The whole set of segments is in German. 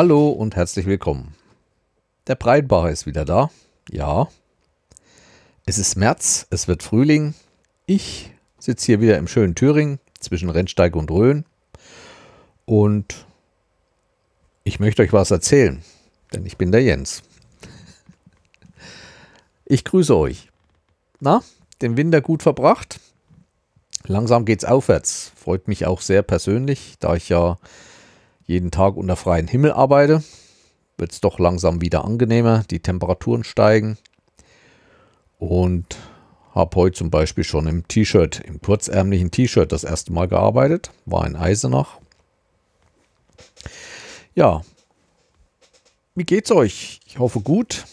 Hallo und herzlich willkommen. Der Breitbacher ist wieder da. Ja. Es ist März, es wird Frühling. Ich sitze hier wieder im schönen Thüringen zwischen Rennsteig und Rhön. Und ich möchte euch was erzählen, denn ich bin der Jens. Ich grüße euch. Na, den Winter gut verbracht? Langsam geht's aufwärts. Freut mich auch sehr persönlich, da ich ja jeden Tag unter freiem Himmel arbeite, wird es doch langsam wieder angenehmer. Die Temperaturen steigen. Und habe heute zum Beispiel schon im T-Shirt, im kurzärmlichen T-Shirt das erste Mal gearbeitet. War in Eisenach. Ja, wie geht's euch? Ich hoffe gut.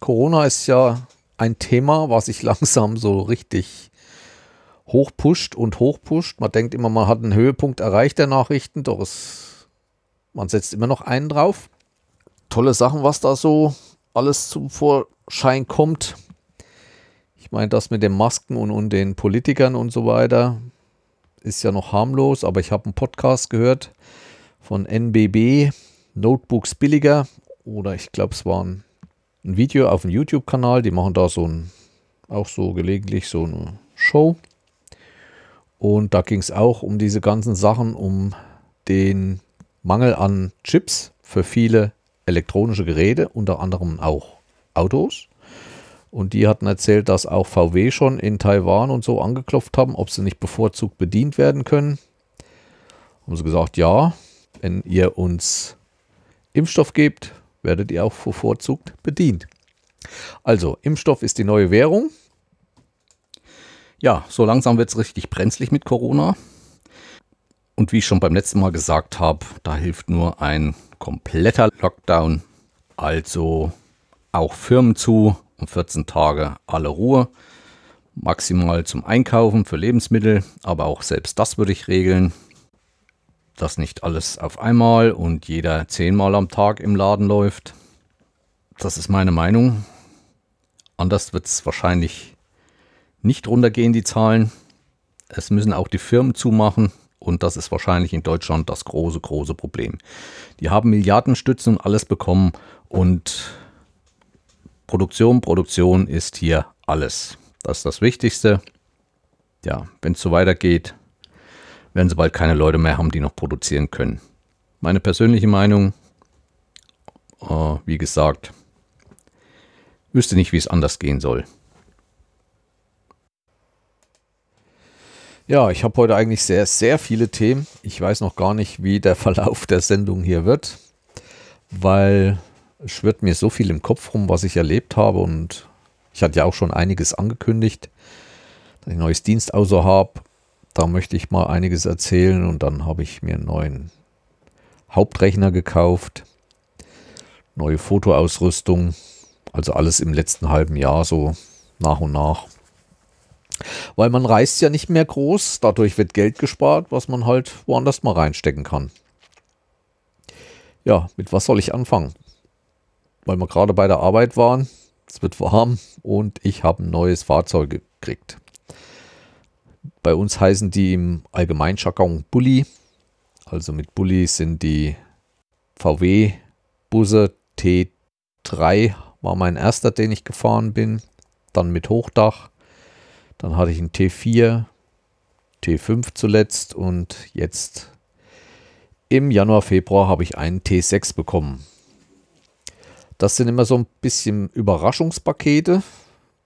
Corona ist ja ein Thema, was sich langsam so richtig hochpusht und hochpusht. Man denkt immer, man hat einen Höhepunkt erreicht der Nachrichten, doch es man setzt immer noch einen drauf. Tolle Sachen, was da so alles zum Vorschein kommt. Ich meine, das mit den Masken und, und den Politikern und so weiter ist ja noch harmlos, aber ich habe einen Podcast gehört von NBB, Notebooks billiger, oder ich glaube, es war ein, ein Video auf dem YouTube-Kanal, die machen da so ein, auch so gelegentlich so eine Show. Und da ging es auch um diese ganzen Sachen, um den Mangel an Chips für viele elektronische Geräte, unter anderem auch Autos. Und die hatten erzählt, dass auch VW schon in Taiwan und so angeklopft haben, ob sie nicht bevorzugt bedient werden können. Haben sie gesagt, ja, wenn ihr uns Impfstoff gebt, werdet ihr auch bevorzugt bedient. Also, Impfstoff ist die neue Währung. Ja, so langsam wird es richtig brenzlig mit Corona. Und wie ich schon beim letzten Mal gesagt habe, da hilft nur ein kompletter Lockdown. Also auch Firmen zu und 14 Tage alle Ruhe. Maximal zum Einkaufen für Lebensmittel, aber auch selbst das würde ich regeln. Dass nicht alles auf einmal und jeder zehnmal am Tag im Laden läuft. Das ist meine Meinung. Anders wird es wahrscheinlich nicht runtergehen, die Zahlen. Es müssen auch die Firmen zumachen. Und das ist wahrscheinlich in Deutschland das große, große Problem. Die haben Milliardenstützen und alles bekommen und Produktion, Produktion ist hier alles. Das ist das Wichtigste. Ja, wenn es so weitergeht, werden sie bald keine Leute mehr haben, die noch produzieren können. Meine persönliche Meinung, äh, wie gesagt, wüsste nicht, wie es anders gehen soll. Ja, ich habe heute eigentlich sehr, sehr viele Themen. Ich weiß noch gar nicht, wie der Verlauf der Sendung hier wird, weil es schwirrt mir so viel im Kopf rum, was ich erlebt habe und ich hatte ja auch schon einiges angekündigt, dass ich ein neues Dienstauto habe. Da möchte ich mal einiges erzählen und dann habe ich mir einen neuen Hauptrechner gekauft, neue Fotoausrüstung, also alles im letzten halben Jahr so nach und nach. Weil man reist ja nicht mehr groß, dadurch wird Geld gespart, was man halt woanders mal reinstecken kann. Ja, mit was soll ich anfangen? Weil wir gerade bei der Arbeit waren, es wird warm und ich habe ein neues Fahrzeug gekriegt. Bei uns heißen die im Allgemeinjargon Bulli. Also mit Bulli sind die VW-Busse T3 war mein erster, den ich gefahren bin. Dann mit Hochdach dann hatte ich einen T4, T5 zuletzt und jetzt im Januar, Februar habe ich einen T6 bekommen. Das sind immer so ein bisschen Überraschungspakete,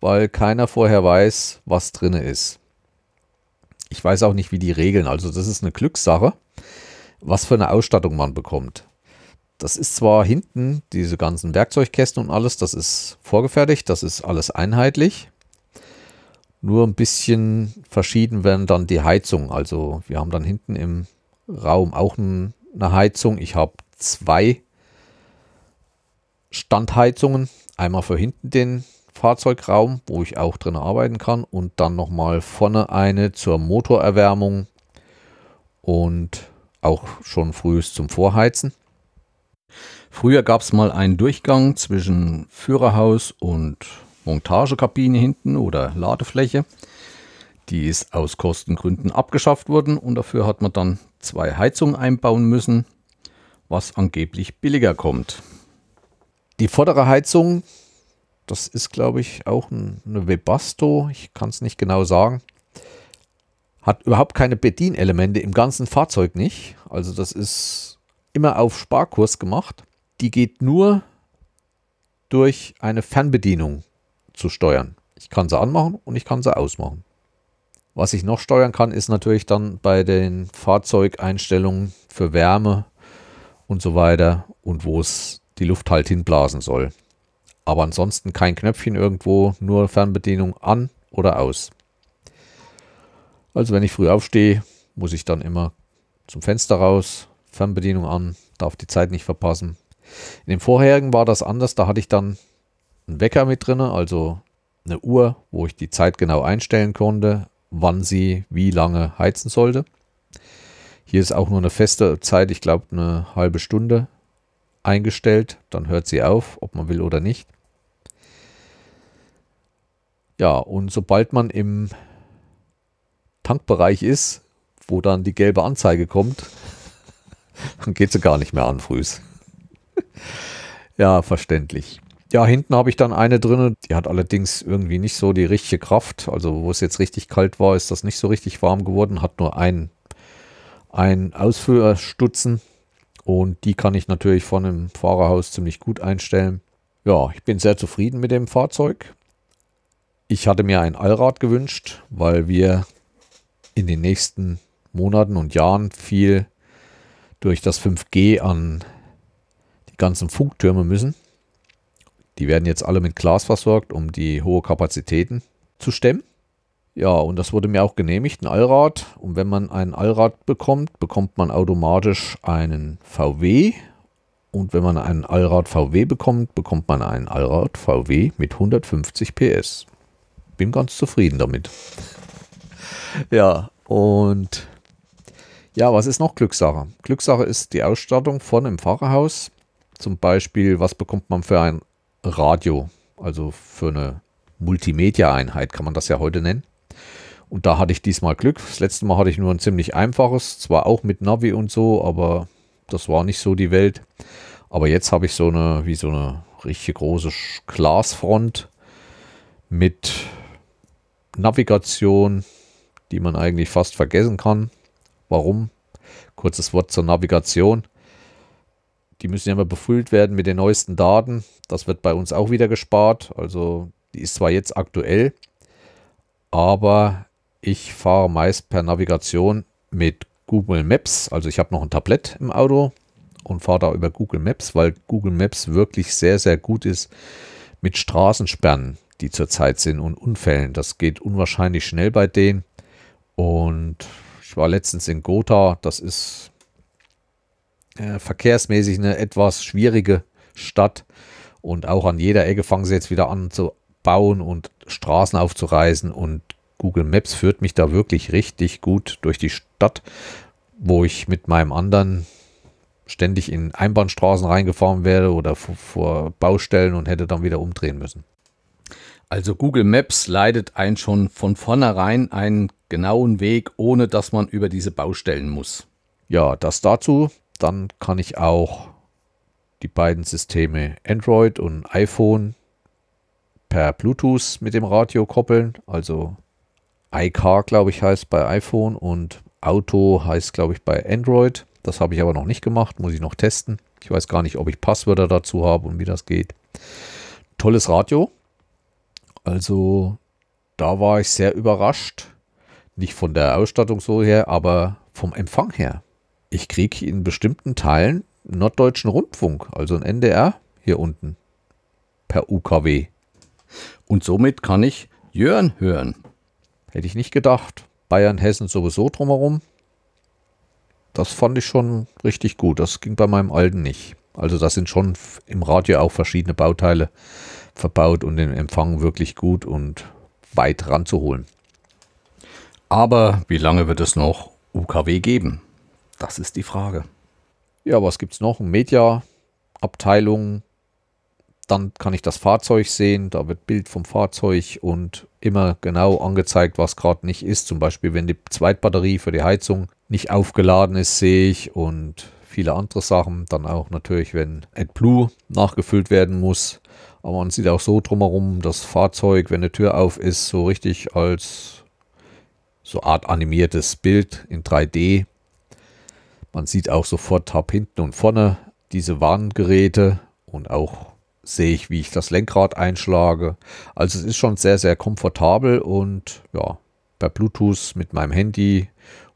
weil keiner vorher weiß, was drin ist. Ich weiß auch nicht, wie die regeln. Also das ist eine Glückssache, was für eine Ausstattung man bekommt. Das ist zwar hinten, diese ganzen Werkzeugkästen und alles, das ist vorgefertigt, das ist alles einheitlich. Nur ein bisschen verschieden werden dann die Heizungen. Also wir haben dann hinten im Raum auch eine Heizung. Ich habe zwei Standheizungen. Einmal für hinten den Fahrzeugraum, wo ich auch drin arbeiten kann. Und dann nochmal vorne eine zur Motorerwärmung und auch schon frühest zum Vorheizen. Früher gab es mal einen Durchgang zwischen Führerhaus und Montagekabine hinten oder Ladefläche. Die ist aus Kostengründen abgeschafft worden und dafür hat man dann zwei Heizungen einbauen müssen. was angeblich billiger kommt. Die vordere Heizung, das ist glaube ich auch eine Webasto, ich kann es nicht genau sagen, hat überhaupt keine Bedienelemente im ganzen Fahrzeug nicht. Also das ist immer auf Sparkurs gemacht. Die geht nur durch eine Fernbedienung zu steuern. Ich kann sie anmachen und ich kann sie ausmachen. Was ich noch steuern kann, ist natürlich dann bei den Fahrzeugeinstellungen für Wärme und so weiter und wo es die Luft halt hinblasen soll. Aber ansonsten kein Knöpfchen irgendwo, nur Fernbedienung an oder aus. Also wenn ich früh aufstehe, muss ich dann immer zum Fenster raus, Fernbedienung an, darf die Zeit nicht verpassen. In dem vorherigen war das anders, da hatte ich dann einen Wecker mit drin, also eine Uhr, wo ich die Zeit genau einstellen konnte, wann sie wie lange heizen sollte. Hier ist auch nur eine feste Zeit, ich glaube eine halbe Stunde eingestellt. Dann hört sie auf, ob man will oder nicht. Ja, und sobald man im Tankbereich ist, wo dann die gelbe Anzeige kommt, dann geht sie gar nicht mehr an frühs. ja, verständlich. Ja, hinten habe ich dann eine drin, die hat allerdings irgendwie nicht so die richtige Kraft. Also wo es jetzt richtig kalt war, ist das nicht so richtig warm geworden, hat nur ein, ein Ausführstutzen und die kann ich natürlich von dem Fahrerhaus ziemlich gut einstellen. Ja, ich bin sehr zufrieden mit dem Fahrzeug. Ich hatte mir ein Allrad gewünscht, weil wir in den nächsten Monaten und Jahren viel durch das 5G an die ganzen Funktürme müssen. Die werden jetzt alle mit Glas versorgt, um die hohe Kapazitäten zu stemmen. Ja, und das wurde mir auch genehmigt, ein Allrad. Und wenn man ein Allrad bekommt, bekommt man automatisch einen VW. Und wenn man einen Allrad VW bekommt, bekommt man einen Allrad VW mit 150 PS. Bin ganz zufrieden damit. ja, und ja, was ist noch Glückssache? Glückssache ist die Ausstattung von einem Fahrerhaus. Zum Beispiel, was bekommt man für ein Radio, also für eine Multimedia-Einheit kann man das ja heute nennen. Und da hatte ich diesmal Glück. Das letzte Mal hatte ich nur ein ziemlich einfaches, zwar auch mit Navi und so, aber das war nicht so die Welt. Aber jetzt habe ich so eine, wie so eine richtig große Glasfront mit Navigation, die man eigentlich fast vergessen kann. Warum? Kurzes Wort zur Navigation. Die müssen ja immer befüllt werden mit den neuesten Daten. Das wird bei uns auch wieder gespart. Also die ist zwar jetzt aktuell, aber ich fahre meist per Navigation mit Google Maps. Also ich habe noch ein Tablett im Auto und fahre da über Google Maps, weil Google Maps wirklich sehr, sehr gut ist mit Straßensperren, die zurzeit sind und Unfällen. Das geht unwahrscheinlich schnell bei denen. Und ich war letztens in Gotha. Das ist äh, verkehrsmäßig eine etwas schwierige Stadt. Und auch an jeder Ecke fangen sie jetzt wieder an zu bauen und Straßen aufzureißen. Und Google Maps führt mich da wirklich richtig gut durch die Stadt, wo ich mit meinem anderen ständig in Einbahnstraßen reingefahren wäre oder vor, vor Baustellen und hätte dann wieder umdrehen müssen. Also Google Maps leitet einen schon von vornherein einen genauen Weg, ohne dass man über diese Baustellen muss. Ja, das dazu. Dann kann ich auch die beiden Systeme Android und iPhone per Bluetooth mit dem Radio koppeln. Also iCar, glaube ich, heißt bei iPhone und Auto heißt, glaube ich, bei Android. Das habe ich aber noch nicht gemacht, muss ich noch testen. Ich weiß gar nicht, ob ich Passwörter dazu habe und wie das geht. Tolles Radio. Also da war ich sehr überrascht. Nicht von der Ausstattung so her, aber vom Empfang her ich kriege in bestimmten Teilen Norddeutschen Rundfunk, also ein NDR hier unten per UKW. Und somit kann ich Jörn hören. Hätte ich nicht gedacht. Bayern, Hessen sowieso drumherum. Das fand ich schon richtig gut. Das ging bei meinem alten nicht. Also da sind schon im Radio auch verschiedene Bauteile verbaut und den Empfang wirklich gut und weit ranzuholen. Aber wie lange wird es noch UKW geben? Das ist die Frage. Ja, was gibt es noch? Media-Abteilung. Dann kann ich das Fahrzeug sehen. Da wird Bild vom Fahrzeug und immer genau angezeigt, was gerade nicht ist. Zum Beispiel, wenn die Zweitbatterie für die Heizung nicht aufgeladen ist, sehe ich. Und viele andere Sachen. Dann auch natürlich, wenn AdBlue nachgefüllt werden muss. Aber man sieht auch so drumherum das Fahrzeug, wenn eine Tür auf ist, so richtig als so Art animiertes Bild in 3D. Man sieht auch sofort ab hinten und vorne diese Warngeräte und auch sehe ich, wie ich das Lenkrad einschlage. Also es ist schon sehr, sehr komfortabel und ja, per Bluetooth mit meinem Handy,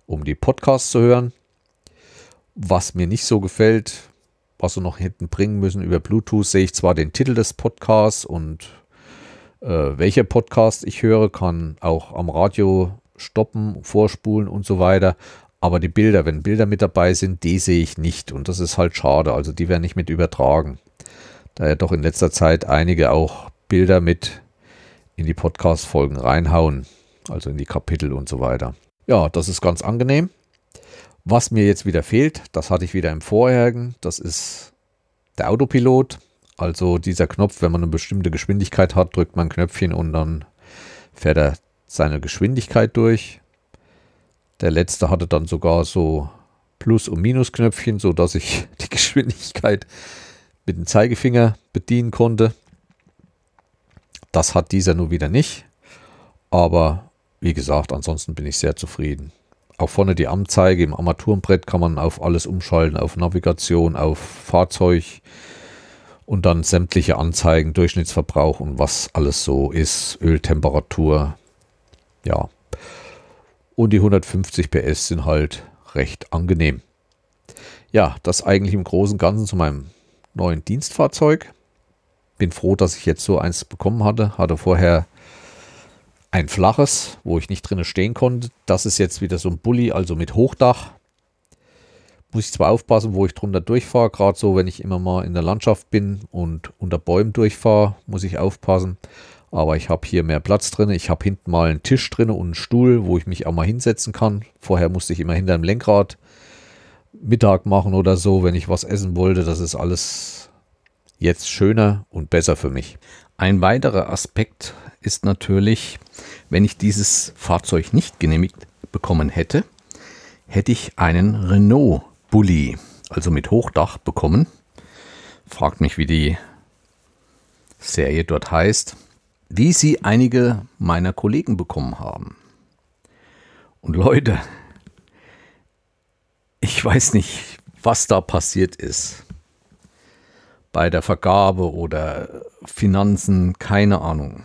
um die Podcasts zu hören. Was mir nicht so gefällt, was wir noch hinten bringen müssen über Bluetooth, sehe ich zwar den Titel des Podcasts und äh, welcher Podcast ich höre, kann auch am Radio stoppen, vorspulen und so weiter. Aber die Bilder, wenn Bilder mit dabei sind, die sehe ich nicht. Und das ist halt schade. Also die werden nicht mit übertragen. Da ja doch in letzter Zeit einige auch Bilder mit in die Podcast-Folgen reinhauen. Also in die Kapitel und so weiter. Ja, das ist ganz angenehm. Was mir jetzt wieder fehlt, das hatte ich wieder im vorherigen, das ist der Autopilot. Also dieser Knopf, wenn man eine bestimmte Geschwindigkeit hat, drückt man ein Knöpfchen und dann fährt er seine Geschwindigkeit durch. Der letzte hatte dann sogar so Plus- und Minusknöpfchen, sodass ich die Geschwindigkeit mit dem Zeigefinger bedienen konnte. Das hat dieser nur wieder nicht. Aber wie gesagt, ansonsten bin ich sehr zufrieden. Auch vorne die Anzeige im Armaturenbrett kann man auf alles umschalten, auf Navigation, auf Fahrzeug und dann sämtliche Anzeigen, Durchschnittsverbrauch und was alles so ist, Öltemperatur, ja. Und die 150 PS sind halt recht angenehm. Ja, das eigentlich im Großen und Ganzen zu meinem neuen Dienstfahrzeug. Bin froh, dass ich jetzt so eins bekommen hatte. Hatte vorher ein flaches, wo ich nicht drinnen stehen konnte. Das ist jetzt wieder so ein Bulli, also mit Hochdach. Muss ich zwar aufpassen, wo ich drunter durchfahre, gerade so, wenn ich immer mal in der Landschaft bin und unter Bäumen durchfahre, muss ich aufpassen. Aber ich habe hier mehr Platz drin. Ich habe hinten mal einen Tisch drin und einen Stuhl, wo ich mich auch mal hinsetzen kann. Vorher musste ich immer hinter dem Lenkrad Mittag machen oder so, wenn ich was essen wollte. Das ist alles jetzt schöner und besser für mich. Ein weiterer Aspekt ist natürlich, wenn ich dieses Fahrzeug nicht genehmigt bekommen hätte, hätte ich einen Renault Bulli, also mit Hochdach bekommen. Fragt mich, wie die Serie dort heißt wie sie einige meiner Kollegen bekommen haben. Und Leute, ich weiß nicht, was da passiert ist. Bei der Vergabe oder Finanzen, keine Ahnung.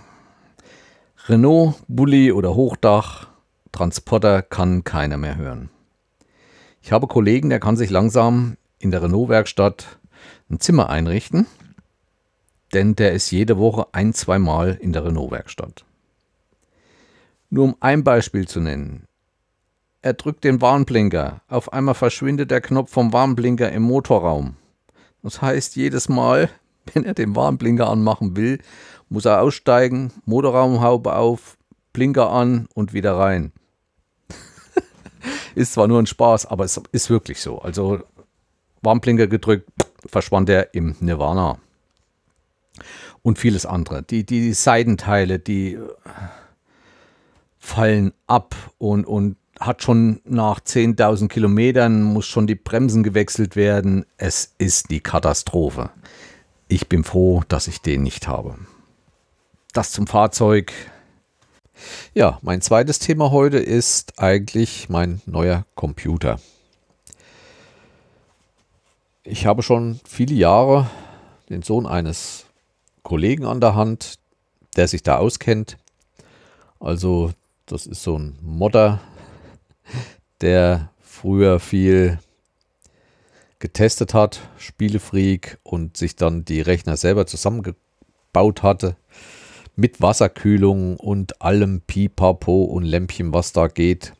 Renault, Bulli oder Hochdach, Transporter kann keiner mehr hören. Ich habe Kollegen, der kann sich langsam in der Renault-Werkstatt ein Zimmer einrichten denn der ist jede Woche ein, zwei Mal in der Renault-Werkstatt. Nur um ein Beispiel zu nennen. Er drückt den Warnblinker, auf einmal verschwindet der Knopf vom Warnblinker im Motorraum. Das heißt, jedes Mal, wenn er den Warnblinker anmachen will, muss er aussteigen, Motorraumhaube auf, Blinker an und wieder rein. ist zwar nur ein Spaß, aber es ist wirklich so. Also Warnblinker gedrückt, verschwand er im Nirvana und vieles andere. Die, die Seitenteile, die fallen ab und, und hat schon nach 10.000 Kilometern, muss schon die Bremsen gewechselt werden. Es ist die Katastrophe. Ich bin froh, dass ich den nicht habe. Das zum Fahrzeug. Ja, mein zweites Thema heute ist eigentlich mein neuer Computer. Ich habe schon viele Jahre den Sohn eines Kollegen an der Hand, der sich da auskennt. Also das ist so ein Modder, der früher viel getestet hat, Spielefreak und sich dann die Rechner selber zusammengebaut hatte mit Wasserkühlung und allem Pipapo und Lämpchen, was da geht.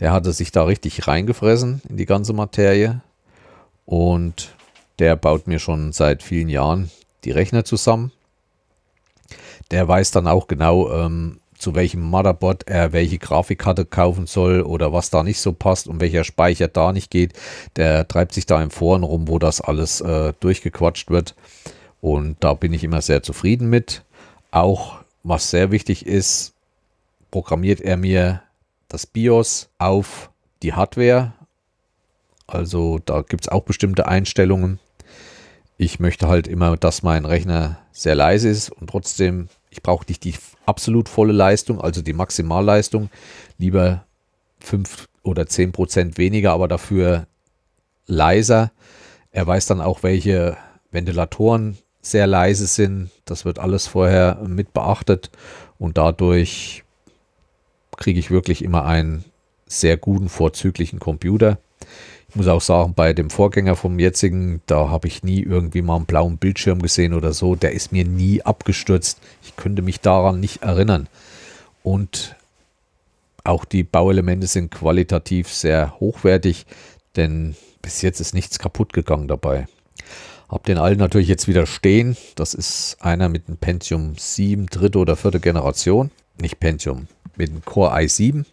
Der hatte sich da richtig reingefressen in die ganze Materie und der baut mir schon seit vielen Jahren die Rechner zusammen. Der weiß dann auch genau, ähm, zu welchem Motherboard er welche Grafikkarte kaufen soll oder was da nicht so passt und welcher Speicher da nicht geht. Der treibt sich da im Foren rum, wo das alles äh, durchgequatscht wird. Und da bin ich immer sehr zufrieden mit. Auch was sehr wichtig ist, programmiert er mir das BIOS auf die Hardware. Also da gibt es auch bestimmte Einstellungen. Ich möchte halt immer, dass mein Rechner sehr leise ist und trotzdem, ich brauche nicht die absolut volle Leistung, also die Maximalleistung, lieber 5 oder 10 Prozent weniger, aber dafür leiser. Er weiß dann auch, welche Ventilatoren sehr leise sind. Das wird alles vorher mit beachtet und dadurch kriege ich wirklich immer einen sehr guten, vorzüglichen Computer. Ich muss auch sagen, bei dem Vorgänger vom jetzigen, da habe ich nie irgendwie mal einen blauen Bildschirm gesehen oder so. Der ist mir nie abgestürzt. Ich könnte mich daran nicht erinnern. Und auch die Bauelemente sind qualitativ sehr hochwertig, denn bis jetzt ist nichts kaputt gegangen dabei. Hab den alten natürlich jetzt wieder stehen. Das ist einer mit einem Pentium 7, dritte oder vierte Generation. Nicht Pentium, mit einem Core i7.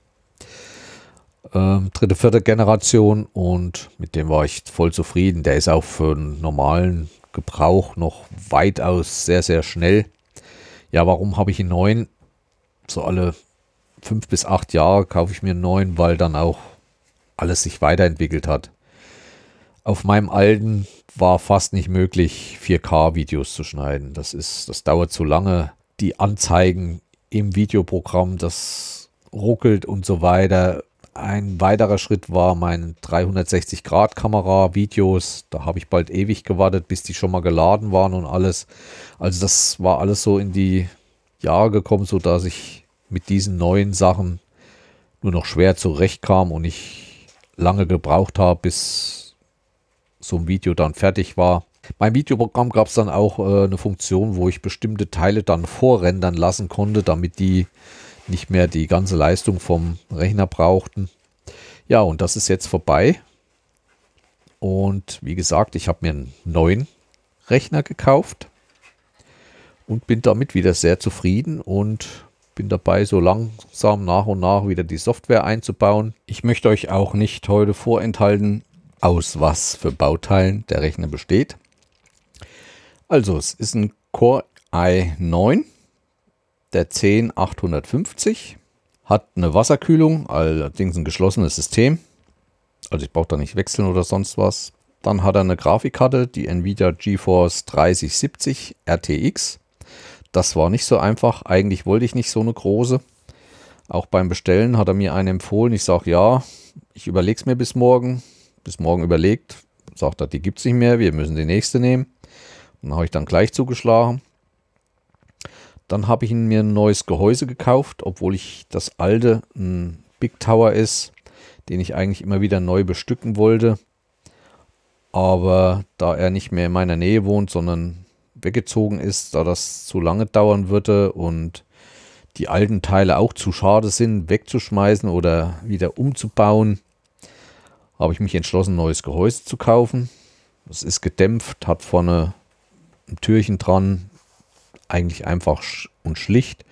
Ähm, dritte, vierte Generation und mit dem war ich voll zufrieden. Der ist auch für einen normalen Gebrauch noch weitaus sehr, sehr schnell. Ja, warum habe ich einen neuen? So alle fünf bis acht Jahre kaufe ich mir einen neuen, weil dann auch alles sich weiterentwickelt hat. Auf meinem alten war fast nicht möglich, 4K-Videos zu schneiden. Das ist, das dauert zu lange. Die Anzeigen im Videoprogramm, das ruckelt und so weiter. Ein weiterer Schritt war meine 360-Grad-Kamera, Videos. Da habe ich bald ewig gewartet, bis die schon mal geladen waren und alles. Also das war alles so in die Jahre gekommen, so dass ich mit diesen neuen Sachen nur noch schwer zurechtkam und ich lange gebraucht habe, bis so ein Video dann fertig war. Beim Videoprogramm gab es dann auch äh, eine Funktion, wo ich bestimmte Teile dann vorrendern lassen konnte, damit die nicht mehr die ganze Leistung vom Rechner brauchten. Ja, und das ist jetzt vorbei. Und wie gesagt, ich habe mir einen neuen Rechner gekauft und bin damit wieder sehr zufrieden und bin dabei, so langsam nach und nach wieder die Software einzubauen. Ich möchte euch auch nicht heute vorenthalten, aus was für Bauteilen der Rechner besteht. Also es ist ein Core i9, der 10850, hat eine Wasserkühlung, allerdings ein geschlossenes System. Also ich brauche da nicht wechseln oder sonst was. Dann hat er eine Grafikkarte, die Nvidia GeForce 3070 RTX. Das war nicht so einfach. Eigentlich wollte ich nicht so eine große. Auch beim Bestellen hat er mir eine empfohlen. Ich sage ja, ich überlege es mir bis morgen bis morgen überlegt, sagt er, die gibt es nicht mehr, wir müssen die nächste nehmen. Und habe ich dann gleich zugeschlagen. Dann habe ich mir ein neues Gehäuse gekauft, obwohl ich das alte ein Big Tower ist, den ich eigentlich immer wieder neu bestücken wollte. Aber da er nicht mehr in meiner Nähe wohnt, sondern weggezogen ist, da das zu lange dauern würde und die alten Teile auch zu schade sind, wegzuschmeißen oder wieder umzubauen, habe ich mich entschlossen, ein neues Gehäuse zu kaufen. Es ist gedämpft, hat vorne ein Türchen dran, eigentlich einfach und schlicht.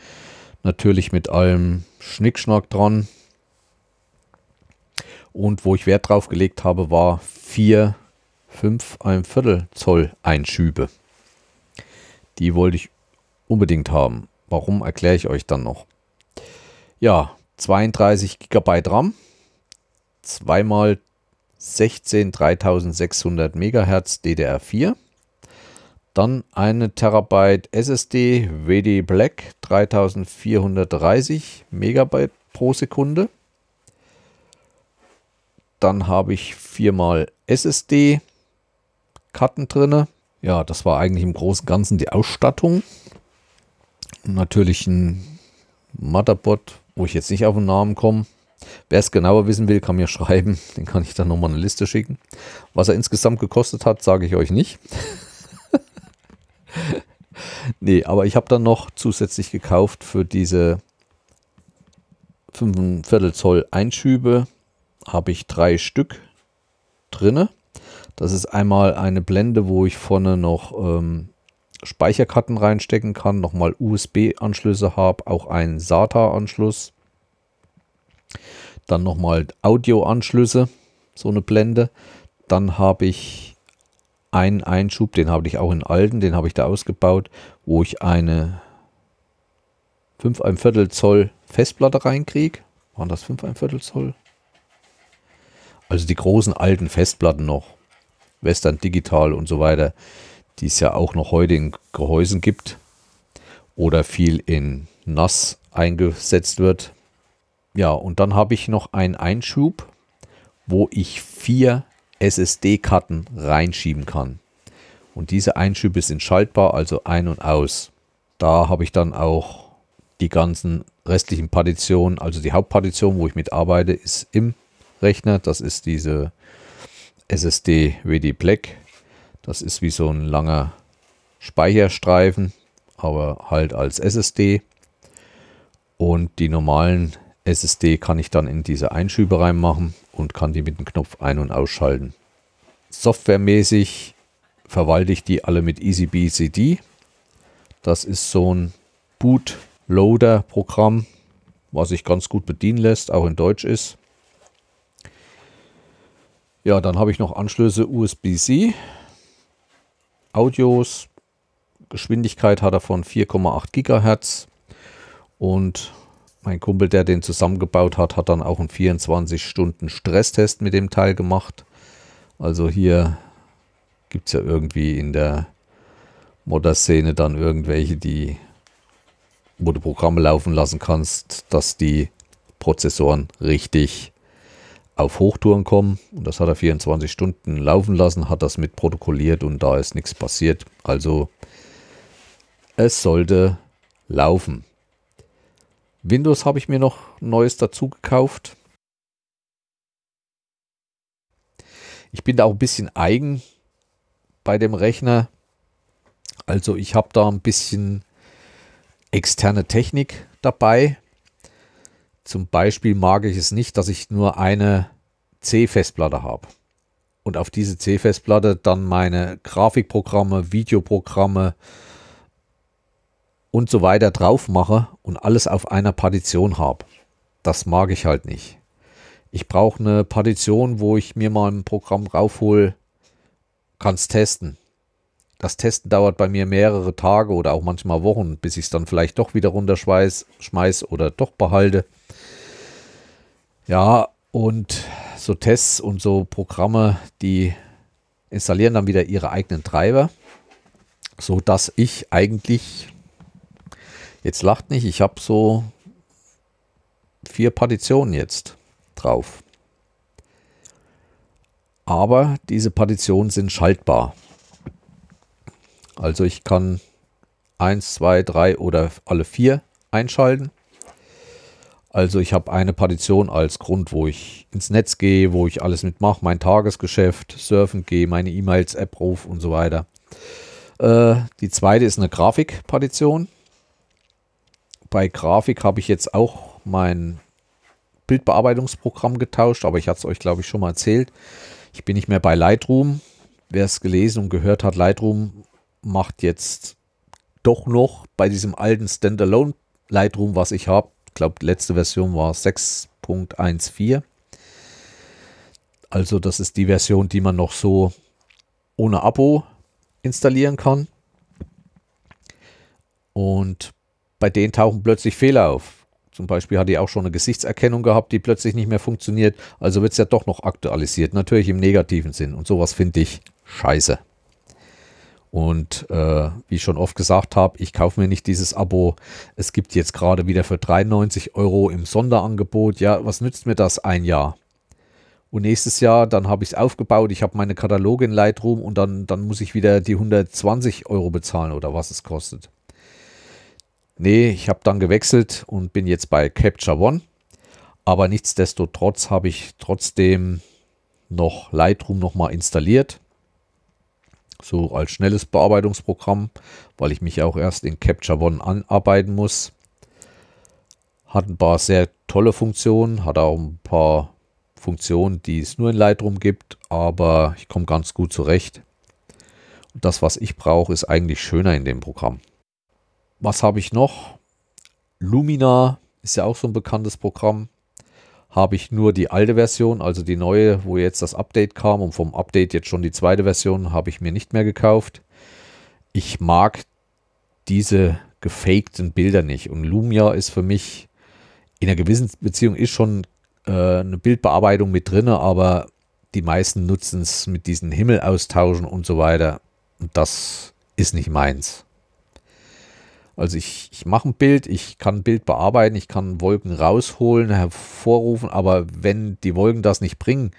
Natürlich mit allem Schnickschnack dran. Und wo ich Wert drauf gelegt habe, war 4, 5, ein Viertel Zoll Einschübe. Die wollte ich unbedingt haben. Warum erkläre ich euch dann noch? Ja, 32 GB RAM, zweimal 16 3600 MHz DDR4, dann eine Terabyte SSD WD Black 3430 Megabyte pro Sekunde. Dann habe ich viermal SSD Karten drinne. Ja, das war eigentlich im Großen und Ganzen die Ausstattung. natürlich ein Motherboard, wo ich jetzt nicht auf den Namen komme. Wer es genauer wissen will, kann mir schreiben. Den kann ich dann nochmal eine Liste schicken. Was er insgesamt gekostet hat, sage ich euch nicht. nee, aber ich habe dann noch zusätzlich gekauft für diese 5 Viertel Zoll Einschübe habe ich drei Stück drinne. Das ist einmal eine Blende, wo ich vorne noch ähm, Speicherkarten reinstecken kann, nochmal USB-Anschlüsse habe, auch einen SATA-Anschluss dann nochmal Audioanschlüsse, so eine Blende. Dann habe ich einen Einschub, den habe ich auch in alten, den habe ich da ausgebaut, wo ich eine 5 ein Viertel Zoll Festplatte reinkriege. Waren das 5 ein Viertel Zoll? Also die großen alten Festplatten noch, Western Digital und so weiter, die es ja auch noch heute in Gehäusen gibt oder viel in NAS eingesetzt wird. Ja, und dann habe ich noch einen Einschub, wo ich vier SSD-Karten reinschieben kann. Und diese Einschübe sind schaltbar, also ein und aus. Da habe ich dann auch die ganzen restlichen Partitionen, also die Hauptpartition, wo ich mitarbeite, ist im Rechner. Das ist diese SSD WD Black. Das ist wie so ein langer Speicherstreifen, aber halt als SSD. Und die normalen SSD kann ich dann in diese Einschübe reinmachen und kann die mit dem Knopf ein- und ausschalten. Softwaremäßig verwalte ich die alle mit EasyBCD. Das ist so ein Bootloader-Programm, was sich ganz gut bedienen lässt, auch in Deutsch ist. Ja, dann habe ich noch Anschlüsse USB-C, Audios, Geschwindigkeit hat er von 4,8 Gigahertz und mein Kumpel, der den zusammengebaut hat, hat dann auch einen 24-Stunden-Stresstest mit dem Teil gemacht. Also hier gibt es ja irgendwie in der Modder-Szene dann irgendwelche, die, wo du Programme laufen lassen kannst, dass die Prozessoren richtig auf Hochtouren kommen. Und das hat er 24 Stunden laufen lassen, hat das mit protokolliert und da ist nichts passiert. Also es sollte laufen. Windows habe ich mir noch neues dazu gekauft. Ich bin da auch ein bisschen eigen bei dem Rechner. Also ich habe da ein bisschen externe Technik dabei. Zum Beispiel mag ich es nicht, dass ich nur eine C-Festplatte habe. Und auf diese C-Festplatte dann meine Grafikprogramme, Videoprogramme, und so weiter drauf mache und alles auf einer Partition habe. Das mag ich halt nicht. Ich brauche eine Partition, wo ich mir mal ein Programm raufhole, kann es testen. Das Testen dauert bei mir mehrere Tage oder auch manchmal Wochen, bis ich es dann vielleicht doch wieder runterschmeiß oder doch behalte. Ja, und so Tests und so Programme, die installieren dann wieder ihre eigenen Treiber, so dass ich eigentlich Jetzt lacht nicht, ich habe so vier Partitionen jetzt drauf. Aber diese Partitionen sind schaltbar. Also ich kann 1, 2, 3 oder alle vier einschalten. Also ich habe eine Partition als Grund, wo ich ins Netz gehe, wo ich alles mitmache, mein Tagesgeschäft, surfen gehe, meine E-Mails, App rufe und so weiter. Äh, die zweite ist eine Grafikpartition bei Grafik habe ich jetzt auch mein Bildbearbeitungsprogramm getauscht, aber ich hatte es euch, glaube ich, schon mal erzählt. Ich bin nicht mehr bei Lightroom. Wer es gelesen und gehört hat, Lightroom macht jetzt doch noch bei diesem alten Standalone Lightroom, was ich habe. Ich glaube, die letzte Version war 6.14. Also das ist die Version, die man noch so ohne Abo installieren kann. Und bei denen tauchen plötzlich Fehler auf. Zum Beispiel hat die auch schon eine Gesichtserkennung gehabt, die plötzlich nicht mehr funktioniert. Also wird es ja doch noch aktualisiert. Natürlich im negativen Sinn. Und sowas finde ich scheiße. Und äh, wie ich schon oft gesagt habe, ich kaufe mir nicht dieses Abo. Es gibt jetzt gerade wieder für 93 Euro im Sonderangebot. Ja, was nützt mir das ein Jahr? Und nächstes Jahr, dann habe ich es aufgebaut. Ich habe meine Kataloge in Lightroom und dann, dann muss ich wieder die 120 Euro bezahlen oder was es kostet. Nee, ich habe dann gewechselt und bin jetzt bei Capture One. Aber nichtsdestotrotz habe ich trotzdem noch Lightroom nochmal installiert. So als schnelles Bearbeitungsprogramm, weil ich mich auch erst in Capture One anarbeiten muss. Hat ein paar sehr tolle Funktionen, hat auch ein paar Funktionen, die es nur in Lightroom gibt, aber ich komme ganz gut zurecht. Und das, was ich brauche, ist eigentlich schöner in dem Programm. Was habe ich noch? Lumina ist ja auch so ein bekanntes Programm. Habe ich nur die alte Version, also die neue, wo jetzt das Update kam und vom Update jetzt schon die zweite Version, habe ich mir nicht mehr gekauft. Ich mag diese gefakten Bilder nicht. Und Lumia ist für mich in einer gewissen Beziehung ist schon äh, eine Bildbearbeitung mit drin, aber die meisten nutzen es mit diesen Himmel austauschen und so weiter. Und das ist nicht meins. Also ich, ich mache ein Bild, ich kann ein Bild bearbeiten, ich kann Wolken rausholen, hervorrufen, aber wenn die Wolken das nicht bringen,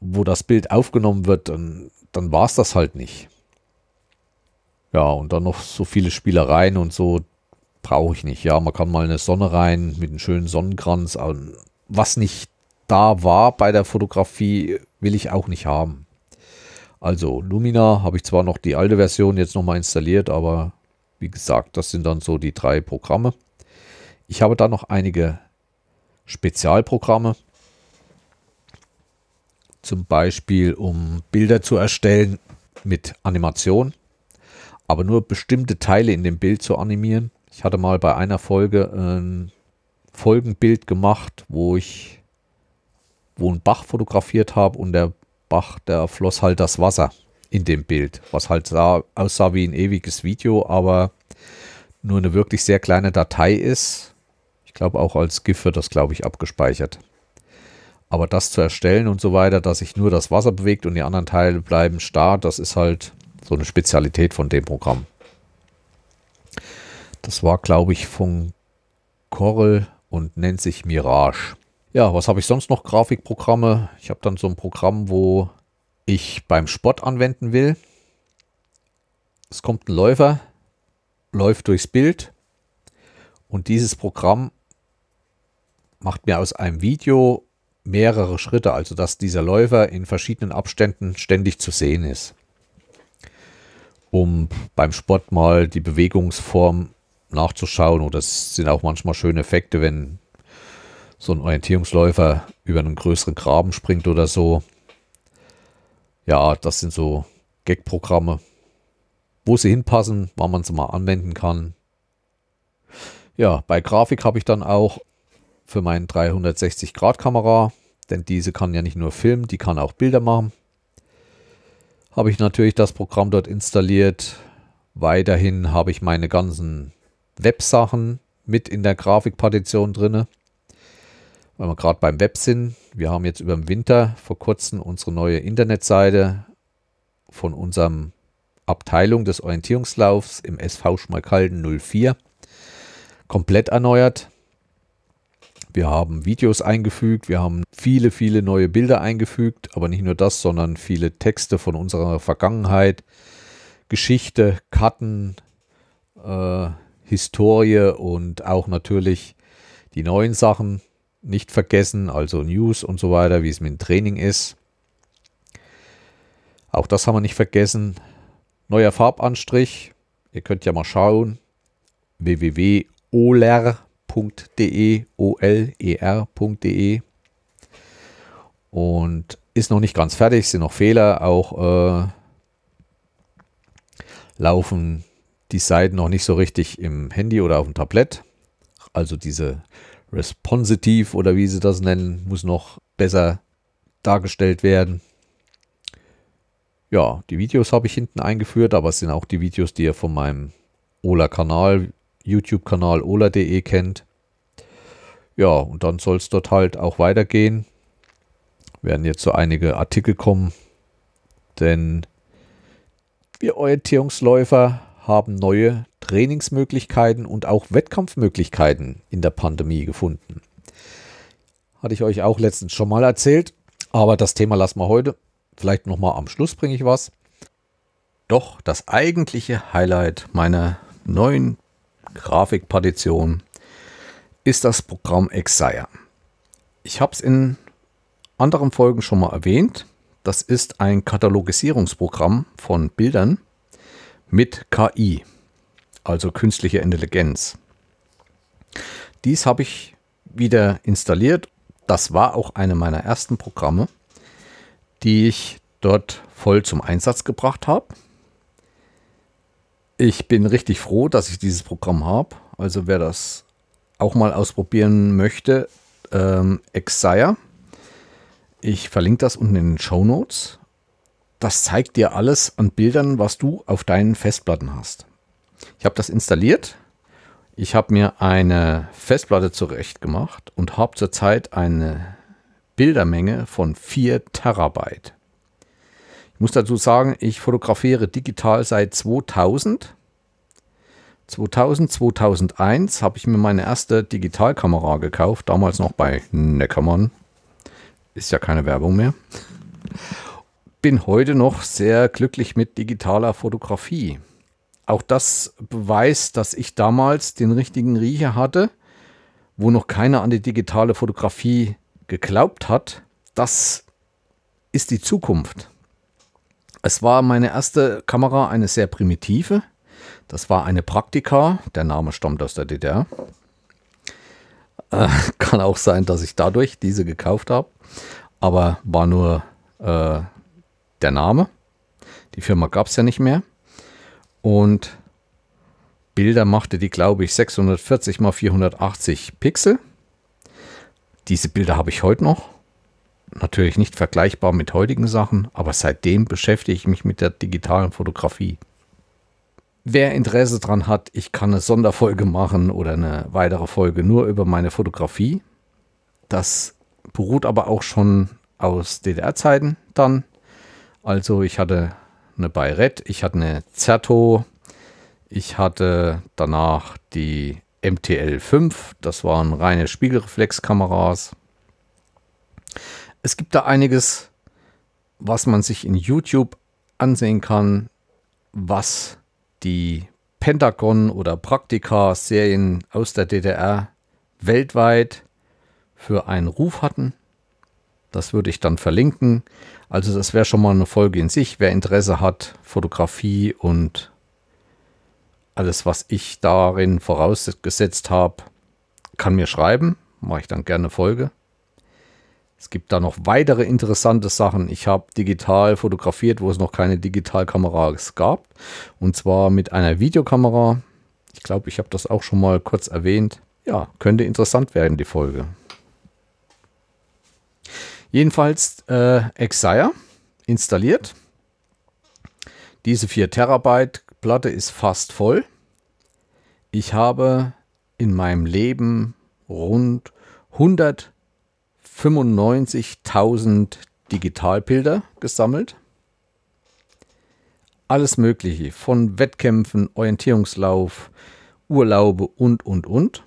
wo das Bild aufgenommen wird, dann, dann war es das halt nicht. Ja, und dann noch so viele Spielereien und so brauche ich nicht. Ja, man kann mal eine Sonne rein mit einem schönen Sonnenkranz. Was nicht da war bei der Fotografie, will ich auch nicht haben. Also Lumina habe ich zwar noch die alte Version jetzt nochmal installiert, aber wie gesagt, das sind dann so die drei Programme. Ich habe da noch einige Spezialprogramme. Zum Beispiel, um Bilder zu erstellen mit Animation, aber nur bestimmte Teile in dem Bild zu animieren. Ich hatte mal bei einer Folge ein Folgenbild gemacht, wo ich wo ein Bach fotografiert habe und der Bach, der floss halt das Wasser in dem Bild, was halt sah, aussah wie ein ewiges Video, aber nur eine wirklich sehr kleine Datei ist. Ich glaube auch als GIF wird das, glaube ich, abgespeichert. Aber das zu erstellen und so weiter, dass sich nur das Wasser bewegt und die anderen Teile bleiben starr, das ist halt so eine Spezialität von dem Programm. Das war, glaube ich, von Corel und nennt sich Mirage. Ja, was habe ich sonst noch? Grafikprogramme. Ich habe dann so ein Programm, wo ich beim Sport anwenden will. Es kommt ein Läufer, läuft durchs Bild und dieses Programm macht mir aus einem Video mehrere Schritte, also dass dieser Läufer in verschiedenen Abständen ständig zu sehen ist. Um beim Sport mal die Bewegungsform nachzuschauen oder es sind auch manchmal schöne Effekte, wenn so ein Orientierungsläufer über einen größeren Graben springt oder so. Ja, das sind so Gag-Programme, wo sie hinpassen, wann man sie mal anwenden kann. Ja, bei Grafik habe ich dann auch für meine 360-Grad-Kamera, denn diese kann ja nicht nur filmen, die kann auch Bilder machen. Habe ich natürlich das Programm dort installiert. Weiterhin habe ich meine ganzen Websachen mit in der Grafikpartition drin. Weil wir gerade beim Web sind. Wir haben jetzt über den Winter vor kurzem unsere neue Internetseite von unserem Abteilung des Orientierungslaufs im SV Schmalkalden 04 komplett erneuert. Wir haben Videos eingefügt, wir haben viele, viele neue Bilder eingefügt, aber nicht nur das, sondern viele Texte von unserer Vergangenheit, Geschichte, Karten, äh, Historie und auch natürlich die neuen Sachen nicht vergessen, also News und so weiter, wie es mit dem Training ist. Auch das haben wir nicht vergessen. Neuer Farbanstrich. Ihr könnt ja mal schauen. www.oler.de o-l-e-r.de und ist noch nicht ganz fertig, sind noch Fehler, auch äh, laufen die Seiten noch nicht so richtig im Handy oder auf dem Tablett. Also diese Responsitive oder wie sie das nennen, muss noch besser dargestellt werden. Ja, die Videos habe ich hinten eingeführt, aber es sind auch die Videos, die ihr von meinem Ola-Kanal, YouTube-Kanal ola.de kennt. Ja, und dann soll es dort halt auch weitergehen. Werden jetzt so einige Artikel kommen, denn wir Orientierungsläufer haben neue Trainingsmöglichkeiten und auch Wettkampfmöglichkeiten in der Pandemie gefunden. Hatte ich euch auch letztens schon mal erzählt, aber das Thema lassen wir heute. Vielleicht nochmal am Schluss bringe ich was. Doch das eigentliche Highlight meiner neuen Grafikpartition ist das Programm Exire. Ich habe es in anderen Folgen schon mal erwähnt. Das ist ein Katalogisierungsprogramm von Bildern mit KI, also künstliche Intelligenz. Dies habe ich wieder installiert. Das war auch eine meiner ersten Programme, die ich dort voll zum Einsatz gebracht habe. Ich bin richtig froh, dass ich dieses Programm habe. Also wer das auch mal ausprobieren möchte, ähm, Exire. Ich verlinke das unten in den Show Notes. Das zeigt dir alles an Bildern, was du auf deinen Festplatten hast. Ich habe das installiert. Ich habe mir eine Festplatte zurecht gemacht und habe zurzeit eine Bildermenge von 4 Terabyte. Ich muss dazu sagen, ich fotografiere digital seit 2000. 2000, 2001 habe ich mir meine erste Digitalkamera gekauft, damals noch bei Neckermann. Ist ja keine Werbung mehr. Bin heute noch sehr glücklich mit digitaler Fotografie. Auch das beweist, dass ich damals den richtigen Riecher hatte, wo noch keiner an die digitale Fotografie geglaubt hat. Das ist die Zukunft. Es war meine erste Kamera, eine sehr primitive. Das war eine Praktika. Der Name stammt aus der DDR. Äh, kann auch sein, dass ich dadurch diese gekauft habe. Aber war nur äh, der Name. Die Firma gab es ja nicht mehr. Und Bilder machte die, glaube ich, 640 mal 480 Pixel. Diese Bilder habe ich heute noch. Natürlich nicht vergleichbar mit heutigen Sachen, aber seitdem beschäftige ich mich mit der digitalen Fotografie. Wer Interesse daran hat, ich kann eine Sonderfolge machen oder eine weitere Folge nur über meine Fotografie. Das beruht aber auch schon aus DDR-Zeiten dann. Also ich hatte eine Bayrette, ich hatte eine Zerto, ich hatte danach die MTL5, das waren reine Spiegelreflexkameras. Es gibt da einiges, was man sich in YouTube ansehen kann, was die Pentagon oder Praktika-Serien aus der DDR weltweit für einen Ruf hatten. Das würde ich dann verlinken. Also das wäre schon mal eine Folge in sich. Wer Interesse hat, Fotografie und alles, was ich darin vorausgesetzt habe, kann mir schreiben. Mache ich dann gerne Folge. Es gibt da noch weitere interessante Sachen. Ich habe digital fotografiert, wo es noch keine Digitalkameras gab. Und zwar mit einer Videokamera. Ich glaube, ich habe das auch schon mal kurz erwähnt. Ja, könnte interessant werden, die Folge. Jedenfalls äh, Exire installiert. Diese 4 Terabyte Platte ist fast voll. Ich habe in meinem Leben rund 195.000 Digitalbilder gesammelt. Alles Mögliche, von Wettkämpfen, Orientierungslauf, Urlaube und, und, und.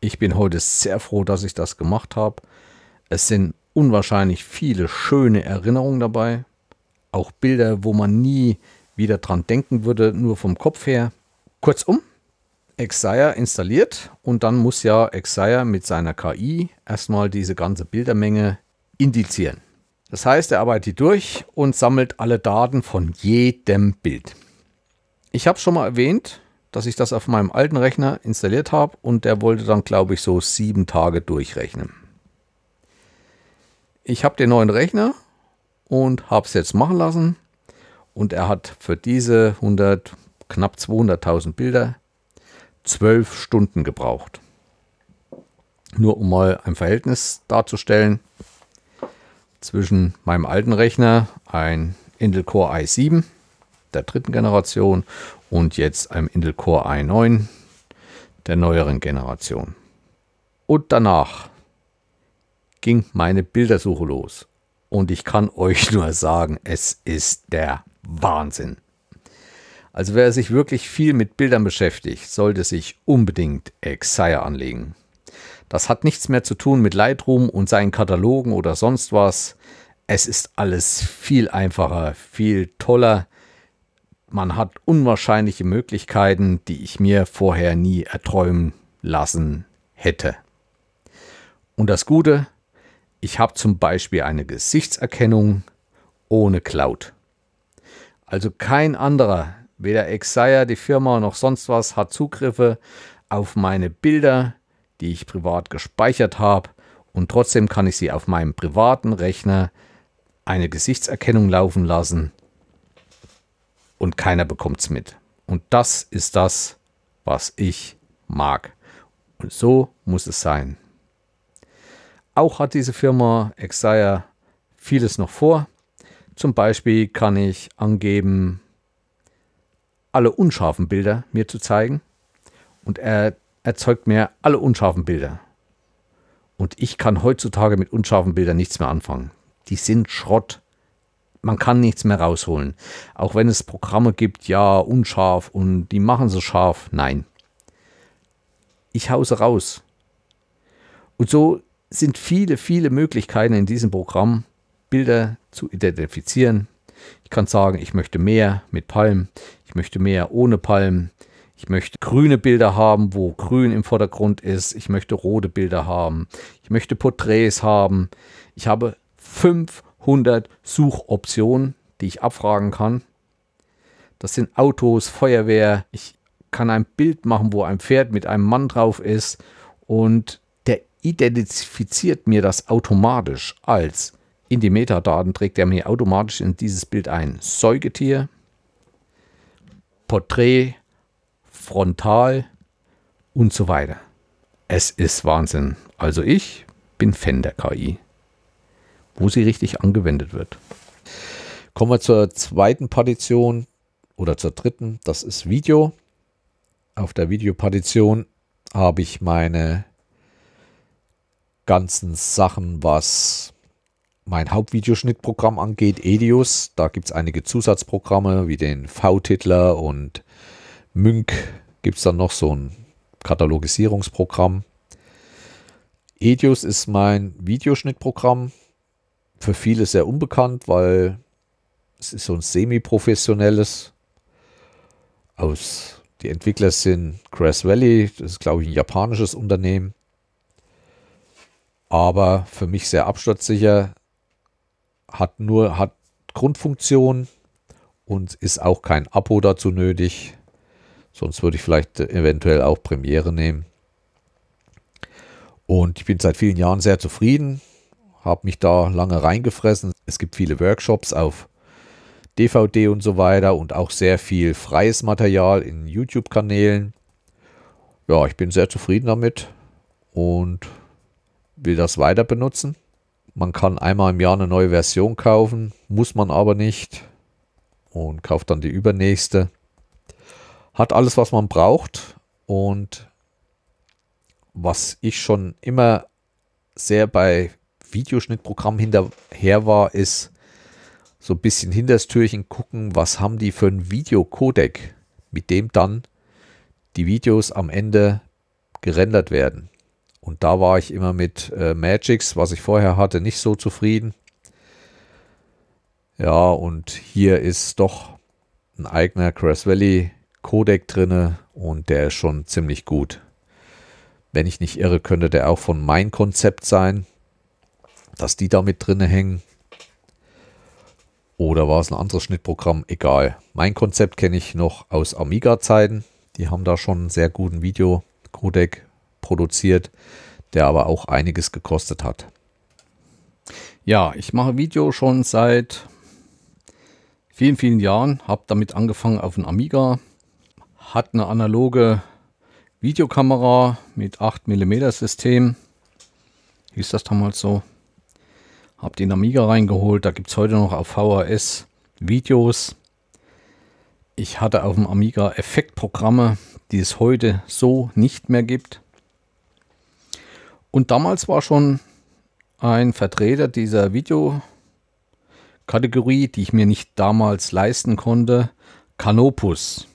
Ich bin heute sehr froh, dass ich das gemacht habe. Es sind unwahrscheinlich viele schöne Erinnerungen dabei. Auch Bilder, wo man nie wieder dran denken würde, nur vom Kopf her. Kurzum, Exire installiert und dann muss ja Exire mit seiner KI erstmal diese ganze Bildermenge indizieren. Das heißt, er arbeitet durch und sammelt alle Daten von jedem Bild. Ich habe schon mal erwähnt, dass ich das auf meinem alten Rechner installiert habe und der wollte dann, glaube ich, so sieben Tage durchrechnen ich habe den neuen Rechner und habe es jetzt machen lassen. Und er hat für diese 100, knapp 200.000 Bilder 12 Stunden gebraucht. Nur um mal ein Verhältnis darzustellen zwischen meinem alten Rechner, ein Intel Core i7 der dritten Generation und jetzt einem Intel Core i9 der neueren Generation. Und danach ging meine Bildersuche los. Und ich kann euch nur sagen, es ist der Wahnsinn. Also wer sich wirklich viel mit Bildern beschäftigt, sollte sich unbedingt Exire anlegen. Das hat nichts mehr zu tun mit Lightroom und seinen Katalogen oder sonst was. Es ist alles viel einfacher, viel toller. Man hat unwahrscheinliche Möglichkeiten, die ich mir vorher nie erträumen lassen hätte. Und das Gute, ich habe zum Beispiel eine Gesichtserkennung ohne Cloud. Also kein anderer, weder Exire, die Firma noch sonst was, hat Zugriffe auf meine Bilder, die ich privat gespeichert habe und trotzdem kann ich sie auf meinem privaten Rechner eine Gesichtserkennung laufen lassen und keiner bekommt es mit. Und das ist das, was ich mag. Und so muss es sein. Auch hat diese Firma Exire vieles noch vor. Zum Beispiel kann ich angeben, alle unscharfen Bilder mir zu zeigen und er erzeugt mir alle unscharfen Bilder. Und ich kann heutzutage mit unscharfen Bildern nichts mehr anfangen. Die sind Schrott. Man kann nichts mehr rausholen. Auch wenn es Programme gibt, ja, unscharf und die machen sie scharf. Nein. Ich hause raus. Und so sind viele, viele Möglichkeiten in diesem Programm, Bilder zu identifizieren. Ich kann sagen, ich möchte mehr mit Palmen, ich möchte mehr ohne Palmen, ich möchte grüne Bilder haben, wo grün im Vordergrund ist, ich möchte rote Bilder haben, ich möchte Porträts haben. Ich habe 500 Suchoptionen, die ich abfragen kann. Das sind Autos, Feuerwehr. Ich kann ein Bild machen, wo ein Pferd mit einem Mann drauf ist und identifiziert mir das automatisch als in die Metadaten trägt er mir automatisch in dieses Bild ein Säugetier, Porträt, Frontal und so weiter. Es ist Wahnsinn. Also ich bin Fan der KI, wo sie richtig angewendet wird. Kommen wir zur zweiten Partition oder zur dritten. Das ist Video. Auf der Videopartition habe ich meine ganzen Sachen, was mein Hauptvideoschnittprogramm angeht, Edius. Da gibt es einige Zusatzprogramme wie den V-Titler und Münk gibt es dann noch so ein Katalogisierungsprogramm. Edius ist mein Videoschnittprogramm. Für viele sehr unbekannt, weil es ist so ein semi-professionelles. Aus, die Entwickler sind Crash Valley, das ist glaube ich ein japanisches Unternehmen aber für mich sehr absturzsicher, hat nur hat Grundfunktion und ist auch kein Abo dazu nötig. Sonst würde ich vielleicht eventuell auch Premiere nehmen. Und ich bin seit vielen Jahren sehr zufrieden, habe mich da lange reingefressen. Es gibt viele Workshops auf DVD und so weiter und auch sehr viel freies Material in YouTube-Kanälen. Ja, ich bin sehr zufrieden damit und will das weiter benutzen. Man kann einmal im Jahr eine neue Version kaufen, muss man aber nicht und kauft dann die übernächste. Hat alles, was man braucht und was ich schon immer sehr bei Videoschnittprogrammen hinterher war, ist so ein bisschen hinter das Türchen gucken, was haben die für ein Videocodec, mit dem dann die Videos am Ende gerendert werden. Und da war ich immer mit äh, Magix, was ich vorher hatte, nicht so zufrieden. Ja, und hier ist doch ein eigener Crash Valley Codec drinne und der ist schon ziemlich gut. Wenn ich nicht irre, könnte der auch von mein Konzept sein, dass die da mit drinne hängen. Oder war es ein anderes Schnittprogramm? Egal. Mein Konzept kenne ich noch aus Amiga-Zeiten. Die haben da schon einen sehr guten Videocodec produziert, der aber auch einiges gekostet hat. Ja, ich mache Video schon seit vielen, vielen Jahren, habe damit angefangen auf dem Amiga, hat eine analoge Videokamera mit 8 mm System, hieß das damals so. Habe den Amiga reingeholt, da gibt es heute noch auf VHS Videos. Ich hatte auf dem Amiga Effektprogramme, die es heute so nicht mehr gibt. Und damals war schon ein Vertreter dieser Videokategorie, die ich mir nicht damals leisten konnte, Canopus.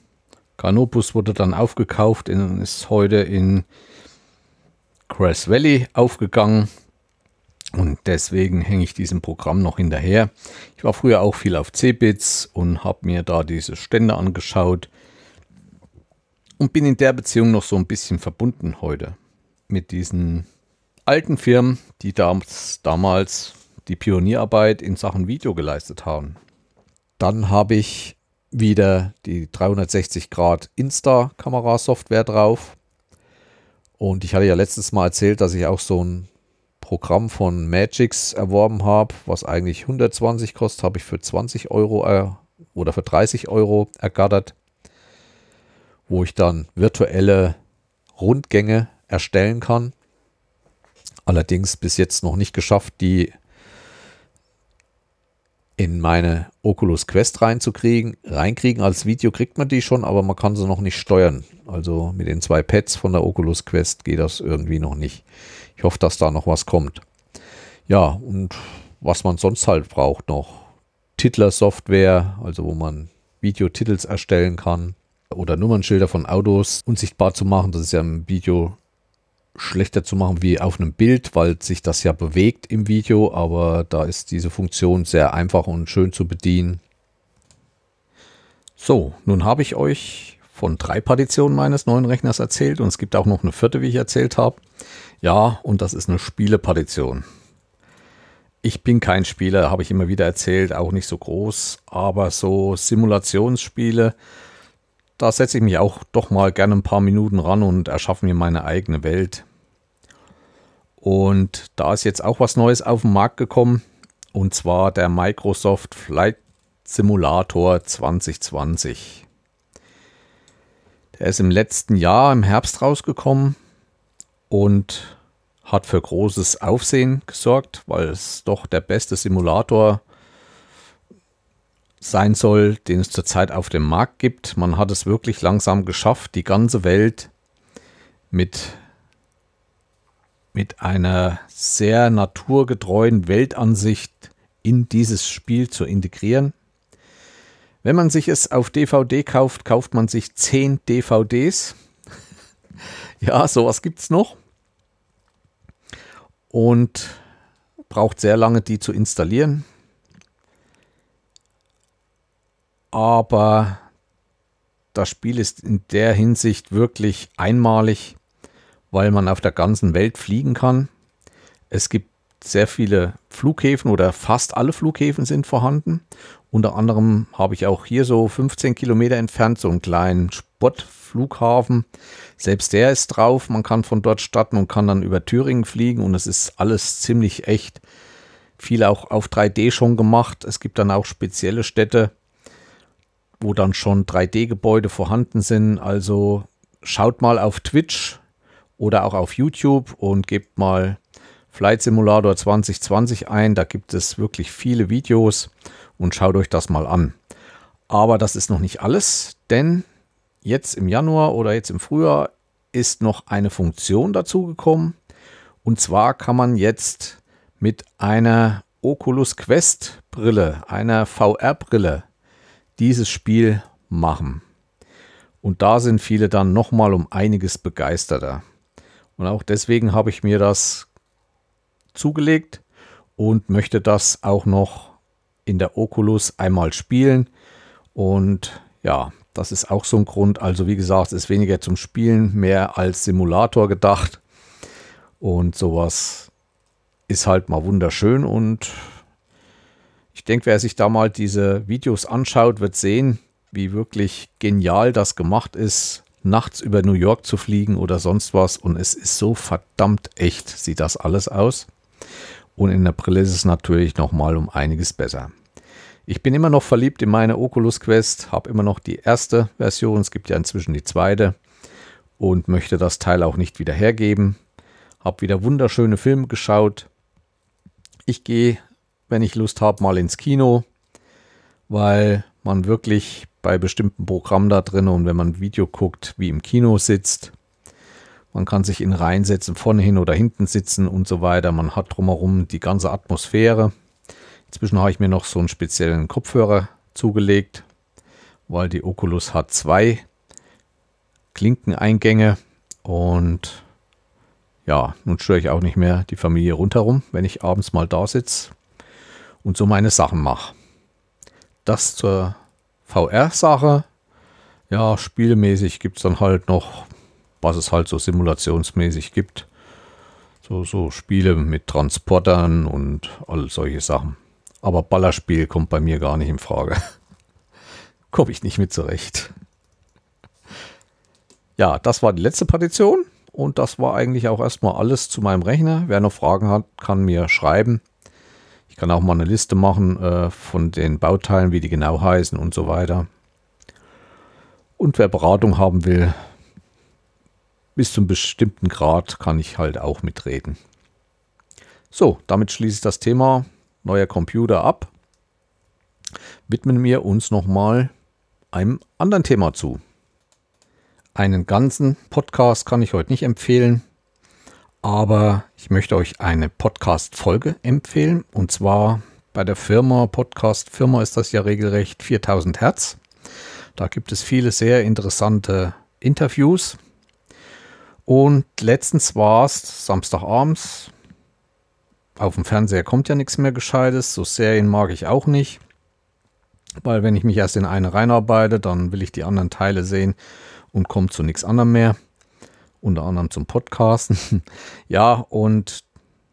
Canopus wurde dann aufgekauft und ist heute in Crash Valley aufgegangen. Und deswegen hänge ich diesem Programm noch hinterher. Ich war früher auch viel auf C-Bits und habe mir da diese Stände angeschaut und bin in der Beziehung noch so ein bisschen verbunden heute mit diesen alten Firmen, die damals, damals die Pionierarbeit in Sachen Video geleistet haben. Dann habe ich wieder die 360 Grad Insta-Kamerasoftware drauf. Und ich hatte ja letztes Mal erzählt, dass ich auch so ein Programm von Magix erworben habe, was eigentlich 120 kostet, habe ich für 20 Euro äh, oder für 30 Euro ergattert, wo ich dann virtuelle Rundgänge erstellen kann. Allerdings bis jetzt noch nicht geschafft, die in meine Oculus Quest reinzukriegen. Reinkriegen als Video kriegt man die schon, aber man kann sie noch nicht steuern. Also mit den zwei Pads von der Oculus Quest geht das irgendwie noch nicht. Ich hoffe, dass da noch was kommt. Ja, und was man sonst halt braucht noch. Titler-Software, also wo man Videotitels erstellen kann oder Nummernschilder von Autos unsichtbar zu machen. Das ist ja im Video schlechter zu machen wie auf einem Bild, weil sich das ja bewegt im Video, aber da ist diese Funktion sehr einfach und schön zu bedienen. So, nun habe ich euch von drei Partitionen meines neuen Rechners erzählt und es gibt auch noch eine vierte, wie ich erzählt habe. Ja, und das ist eine Spielepartition. Ich bin kein Spieler, habe ich immer wieder erzählt, auch nicht so groß, aber so Simulationsspiele, da setze ich mich auch doch mal gerne ein paar Minuten ran und erschaffe mir meine eigene Welt. Und da ist jetzt auch was Neues auf den Markt gekommen. Und zwar der Microsoft Flight Simulator 2020. Der ist im letzten Jahr im Herbst rausgekommen und hat für großes Aufsehen gesorgt, weil es doch der beste Simulator sein soll, den es zurzeit auf dem Markt gibt. Man hat es wirklich langsam geschafft, die ganze Welt mit mit einer sehr naturgetreuen Weltansicht in dieses Spiel zu integrieren. Wenn man sich es auf DVD kauft, kauft man sich 10 DVDs. ja, sowas gibt es noch. Und braucht sehr lange, die zu installieren. Aber das Spiel ist in der Hinsicht wirklich einmalig weil man auf der ganzen Welt fliegen kann. Es gibt sehr viele Flughäfen oder fast alle Flughäfen sind vorhanden. Unter anderem habe ich auch hier so 15 Kilometer entfernt so einen kleinen Spottflughafen. Selbst der ist drauf. Man kann von dort starten und kann dann über Thüringen fliegen und es ist alles ziemlich echt. Viel auch auf 3D schon gemacht. Es gibt dann auch spezielle Städte, wo dann schon 3D-Gebäude vorhanden sind. Also schaut mal auf Twitch oder auch auf YouTube und gebt mal Flight Simulator 2020 ein. Da gibt es wirklich viele Videos und schaut euch das mal an. Aber das ist noch nicht alles, denn jetzt im Januar oder jetzt im Frühjahr ist noch eine Funktion dazugekommen. Und zwar kann man jetzt mit einer Oculus Quest Brille, einer VR-Brille, dieses Spiel machen. Und da sind viele dann nochmal um einiges begeisterter. Und auch deswegen habe ich mir das zugelegt und möchte das auch noch in der Oculus einmal spielen. Und ja, das ist auch so ein Grund. Also wie gesagt, es ist weniger zum Spielen, mehr als Simulator gedacht. Und sowas ist halt mal wunderschön. Und ich denke, wer sich da mal diese Videos anschaut, wird sehen, wie wirklich genial das gemacht ist nachts über New York zu fliegen oder sonst was. Und es ist so verdammt echt, sieht das alles aus. Und in der Brille ist es natürlich nochmal um einiges besser. Ich bin immer noch verliebt in meine Oculus Quest, habe immer noch die erste Version, es gibt ja inzwischen die zweite und möchte das Teil auch nicht wieder hergeben. Habe wieder wunderschöne Filme geschaut. Ich gehe, wenn ich Lust habe, mal ins Kino, weil man wirklich bei bestimmten Programmen da drin und wenn man ein Video guckt, wie im Kino sitzt. Man kann sich in Reihen setzen, vorne hin oder hinten sitzen und so weiter. Man hat drumherum die ganze Atmosphäre. Inzwischen habe ich mir noch so einen speziellen Kopfhörer zugelegt, weil die Oculus hat zwei Klinkeneingänge und ja, nun störe ich auch nicht mehr die Familie rundherum, wenn ich abends mal da sitze und so meine Sachen mache. Das zur VR-Sache. Ja, spielmäßig gibt es dann halt noch, was es halt so simulationsmäßig gibt. So, so Spiele mit Transportern und all solche Sachen. Aber Ballerspiel kommt bei mir gar nicht in Frage. Komme ich nicht mit zurecht. Ja, das war die letzte Partition und das war eigentlich auch erstmal alles zu meinem Rechner. Wer noch Fragen hat, kann mir schreiben kann auch mal eine Liste machen äh, von den Bauteilen, wie die genau heißen und so weiter. Und wer Beratung haben will, bis zum bestimmten Grad kann ich halt auch mitreden. So, damit schließe ich das Thema neuer Computer ab. widmen wir uns nochmal einem anderen Thema zu. Einen ganzen Podcast kann ich heute nicht empfehlen, aber ich möchte euch eine Podcast-Folge empfehlen und zwar bei der Firma, Podcast-Firma ist das ja regelrecht 4000 Hertz. Da gibt es viele sehr interessante Interviews. Und letztens war es Samstagabends. Auf dem Fernseher kommt ja nichts mehr Gescheites. So Serien mag ich auch nicht. Weil wenn ich mich erst in eine reinarbeite, dann will ich die anderen Teile sehen und komme zu nichts anderem mehr. Unter anderem zum Podcasten. ja, und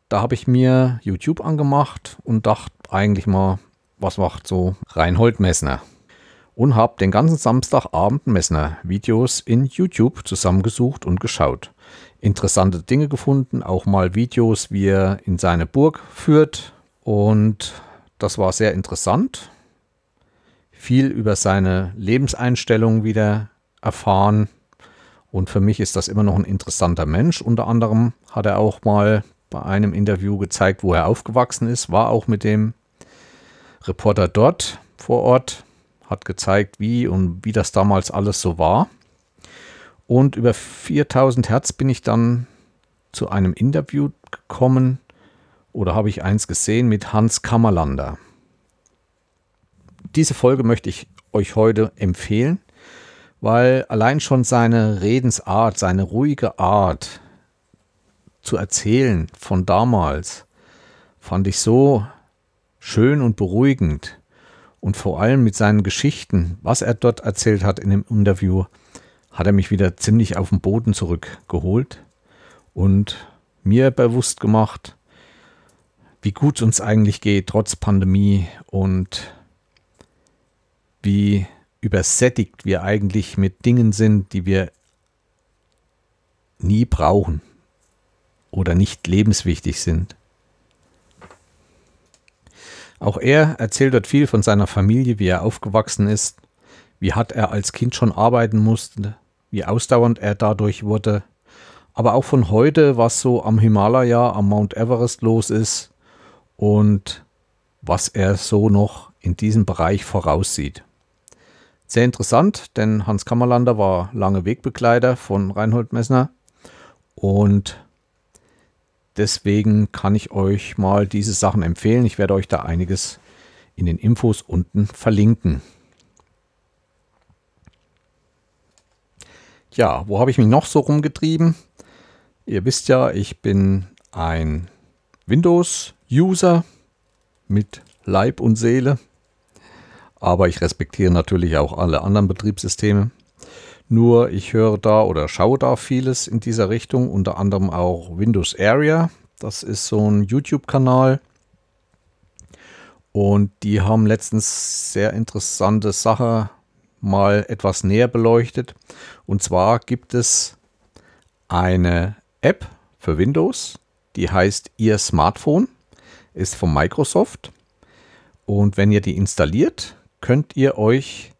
da habe ich mir YouTube angemacht und dachte eigentlich mal, was macht so Reinhold Messner? Und habe den ganzen Samstagabend Messner-Videos in YouTube zusammengesucht und geschaut. Interessante Dinge gefunden, auch mal Videos, wie er in seine Burg führt. Und das war sehr interessant viel über seine Lebenseinstellung wieder erfahren. Und für mich ist das immer noch ein interessanter Mensch. Unter anderem hat er auch mal bei einem Interview gezeigt, wo er aufgewachsen ist, war auch mit dem Reporter dort vor Ort, hat gezeigt, wie und wie das damals alles so war. Und über 4000 Hertz bin ich dann zu einem Interview gekommen oder habe ich eins gesehen mit Hans Kammerlander diese Folge möchte ich euch heute empfehlen, weil allein schon seine Redensart, seine ruhige Art zu erzählen von damals fand ich so schön und beruhigend. Und vor allem mit seinen Geschichten, was er dort erzählt hat in dem Interview, hat er mich wieder ziemlich auf den Boden zurückgeholt und mir bewusst gemacht, wie gut es uns eigentlich geht, trotz Pandemie und wie übersättigt wir eigentlich mit Dingen sind, die wir nie brauchen oder nicht lebenswichtig sind. Auch er erzählt dort viel von seiner Familie, wie er aufgewachsen ist, wie hart er als Kind schon arbeiten musste, wie ausdauernd er dadurch wurde, aber auch von heute, was so am Himalaya, am Mount Everest los ist und was er so noch in diesem Bereich voraussieht. Sehr interessant, denn Hans Kammerlander war lange Wegbegleiter von Reinhold Messner und deswegen kann ich euch mal diese Sachen empfehlen. Ich werde euch da einiges in den Infos unten verlinken. Ja, wo habe ich mich noch so rumgetrieben? Ihr wisst ja, ich bin ein Windows-User mit Leib und Seele aber ich respektiere natürlich auch alle anderen Betriebssysteme. Nur ich höre da oder schaue da vieles in dieser Richtung, unter anderem auch Windows Area. Das ist so ein YouTube-Kanal. Und die haben letztens sehr interessante Sache mal etwas näher beleuchtet. Und zwar gibt es eine App für Windows, die heißt Ihr Smartphone, ist von Microsoft. Und wenn ihr die installiert, könnt ihr euch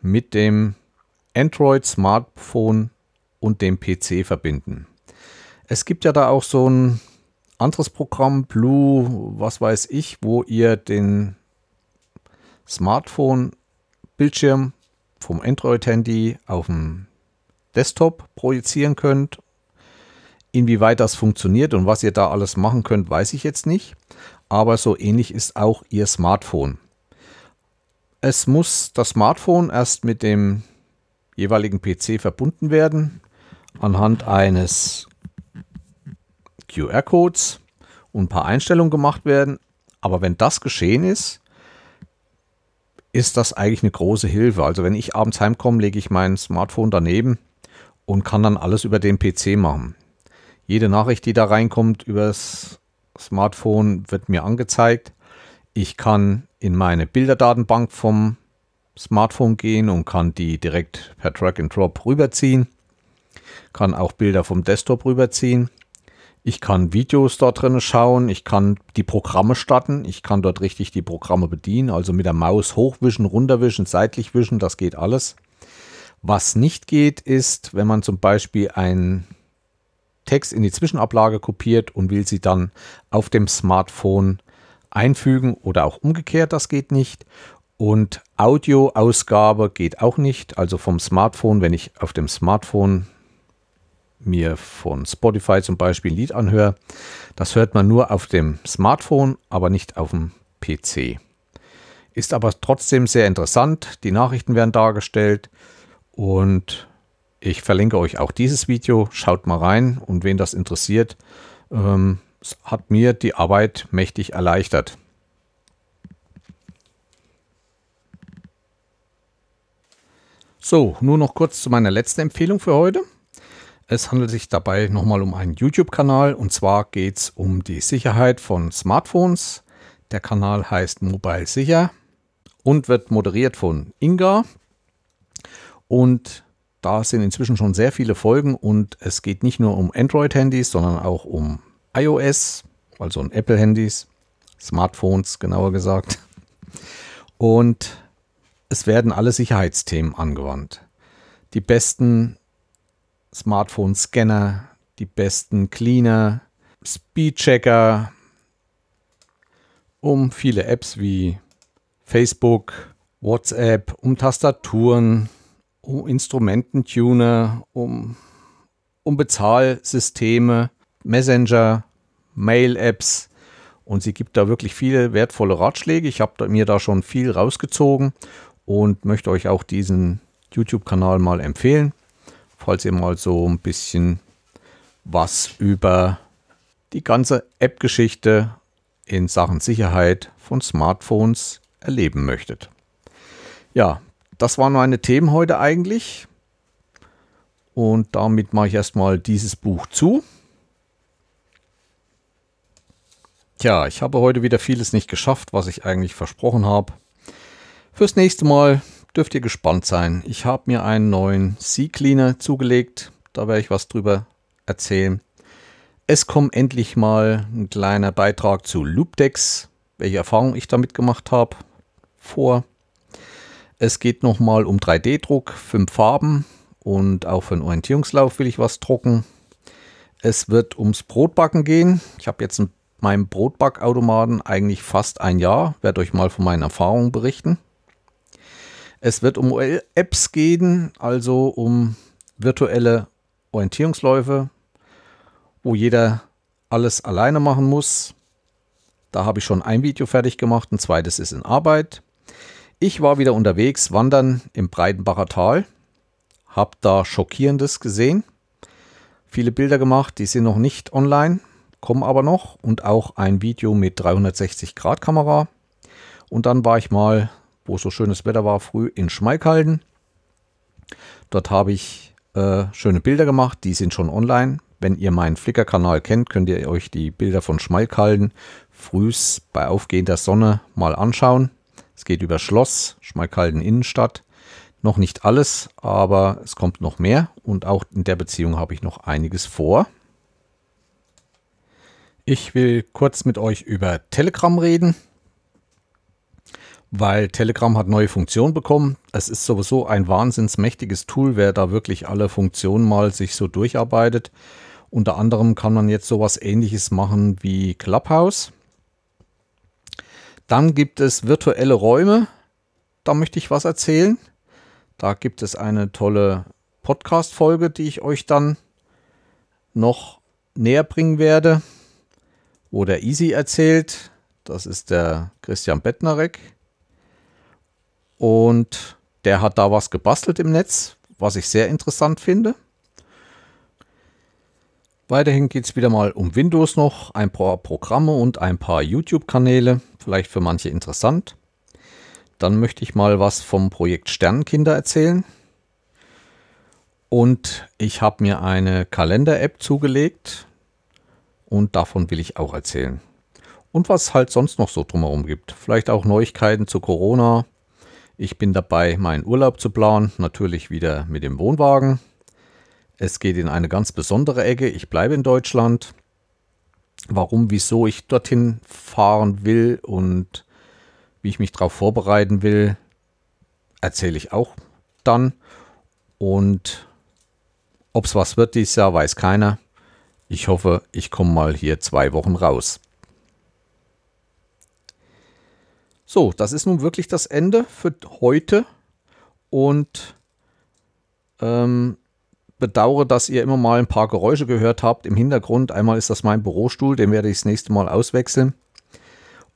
mit dem Android Smartphone und dem PC verbinden. Es gibt ja da auch so ein anderes Programm, Blue, was weiß ich, wo ihr den Smartphone-Bildschirm vom Android-Handy auf dem Desktop projizieren könnt. Inwieweit das funktioniert und was ihr da alles machen könnt, weiß ich jetzt nicht. Aber so ähnlich ist auch ihr Smartphone. Es muss das Smartphone erst mit dem jeweiligen PC verbunden werden anhand eines QR-Codes und ein paar Einstellungen gemacht werden. Aber wenn das geschehen ist, ist das eigentlich eine große Hilfe. Also wenn ich abends heimkomme, lege ich mein Smartphone daneben und kann dann alles über den PC machen. Jede Nachricht, die da reinkommt über das Smartphone, wird mir angezeigt. Ich kann in meine Bilderdatenbank vom Smartphone gehen und kann die direkt per Drag and Drop rüberziehen. Kann auch Bilder vom Desktop rüberziehen. Ich kann Videos dort drin schauen. Ich kann die Programme starten. Ich kann dort richtig die Programme bedienen. Also mit der Maus hochwischen, runterwischen, seitlich wischen. Das geht alles. Was nicht geht, ist, wenn man zum Beispiel einen Text in die Zwischenablage kopiert und will sie dann auf dem Smartphone einfügen oder auch umgekehrt, das geht nicht. Und Audioausgabe geht auch nicht. Also vom Smartphone, wenn ich auf dem Smartphone mir von Spotify zum Beispiel ein Lied anhöre, das hört man nur auf dem Smartphone, aber nicht auf dem PC. Ist aber trotzdem sehr interessant. Die Nachrichten werden dargestellt und ich verlinke euch auch dieses Video. Schaut mal rein und wen das interessiert, ähm, hat mir die Arbeit mächtig erleichtert. So, nur noch kurz zu meiner letzten Empfehlung für heute. Es handelt sich dabei nochmal um einen YouTube-Kanal und zwar geht es um die Sicherheit von Smartphones. Der Kanal heißt Mobile Sicher und wird moderiert von Inga. Und da sind inzwischen schon sehr viele Folgen und es geht nicht nur um Android-Handys, sondern auch um iOS, also um Apple-Handys, Smartphones genauer gesagt. Und es werden alle Sicherheitsthemen angewandt. Die besten Smartphone-Scanner, die besten Cleaner, Speedchecker, um viele Apps wie Facebook, WhatsApp, um Tastaturen, um Instrumententuner, um, um Bezahlsysteme, Messenger, Mail-Apps. Und sie gibt da wirklich viele wertvolle Ratschläge. Ich habe mir da schon viel rausgezogen und möchte euch auch diesen YouTube-Kanal mal empfehlen, falls ihr mal so ein bisschen was über die ganze App-Geschichte in Sachen Sicherheit von Smartphones erleben möchtet. Ja, das waren meine Themen heute eigentlich. Und damit mache ich erstmal dieses Buch zu. Tja, ich habe heute wieder vieles nicht geschafft, was ich eigentlich versprochen habe. Fürs nächste Mal dürft ihr gespannt sein. Ich habe mir einen neuen C-Cleaner zugelegt. Da werde ich was drüber erzählen. Es kommt endlich mal ein kleiner Beitrag zu Loopdex, welche Erfahrung ich damit gemacht habe, vor. Es geht nochmal um 3D-Druck, fünf Farben und auch für den Orientierungslauf will ich was drucken. Es wird ums Brotbacken gehen. Ich habe jetzt in meinem Brotbackautomaten eigentlich fast ein Jahr, werde euch mal von meinen Erfahrungen berichten. Es wird um Apps gehen, also um virtuelle Orientierungsläufe, wo jeder alles alleine machen muss. Da habe ich schon ein Video fertig gemacht, ein zweites ist in Arbeit. Ich war wieder unterwegs, wandern im Breitenbacher Tal, habe da Schockierendes gesehen, viele Bilder gemacht, die sind noch nicht online, kommen aber noch und auch ein Video mit 360 Grad Kamera. Und dann war ich mal, wo so schönes Wetter war, früh in Schmalkalden. Dort habe ich äh, schöne Bilder gemacht, die sind schon online. Wenn ihr meinen Flickr-Kanal kennt, könnt ihr euch die Bilder von Schmalkalden frühs bei aufgehender Sonne mal anschauen. Es geht über Schloss, Schmalkalden Innenstadt. Noch nicht alles, aber es kommt noch mehr und auch in der Beziehung habe ich noch einiges vor. Ich will kurz mit euch über Telegram reden, weil Telegram hat neue Funktionen bekommen. Es ist sowieso ein wahnsinnsmächtiges Tool, wer da wirklich alle Funktionen mal sich so durcharbeitet. Unter anderem kann man jetzt sowas ähnliches machen wie Clubhouse. Dann gibt es virtuelle Räume. Da möchte ich was erzählen. Da gibt es eine tolle Podcast-Folge, die ich euch dann noch näher bringen werde, wo der Easy erzählt. Das ist der Christian Bettnarek. Und der hat da was gebastelt im Netz, was ich sehr interessant finde. Weiterhin geht es wieder mal um Windows noch, ein paar Programme und ein paar YouTube-Kanäle vielleicht für manche interessant. Dann möchte ich mal was vom Projekt Sternenkinder erzählen. Und ich habe mir eine Kalender-App zugelegt und davon will ich auch erzählen. Und was halt sonst noch so drumherum gibt. Vielleicht auch Neuigkeiten zu Corona. Ich bin dabei, meinen Urlaub zu planen, natürlich wieder mit dem Wohnwagen. Es geht in eine ganz besondere Ecke. Ich bleibe in Deutschland warum, wieso ich dorthin fahren will und wie ich mich darauf vorbereiten will, erzähle ich auch dann. Und ob es was wird dieses Jahr, weiß keiner. Ich hoffe, ich komme mal hier zwei Wochen raus. So, das ist nun wirklich das Ende für heute und ähm, bedauere, dass ihr immer mal ein paar Geräusche gehört habt im Hintergrund. Einmal ist das mein Bürostuhl, den werde ich das nächste Mal auswechseln.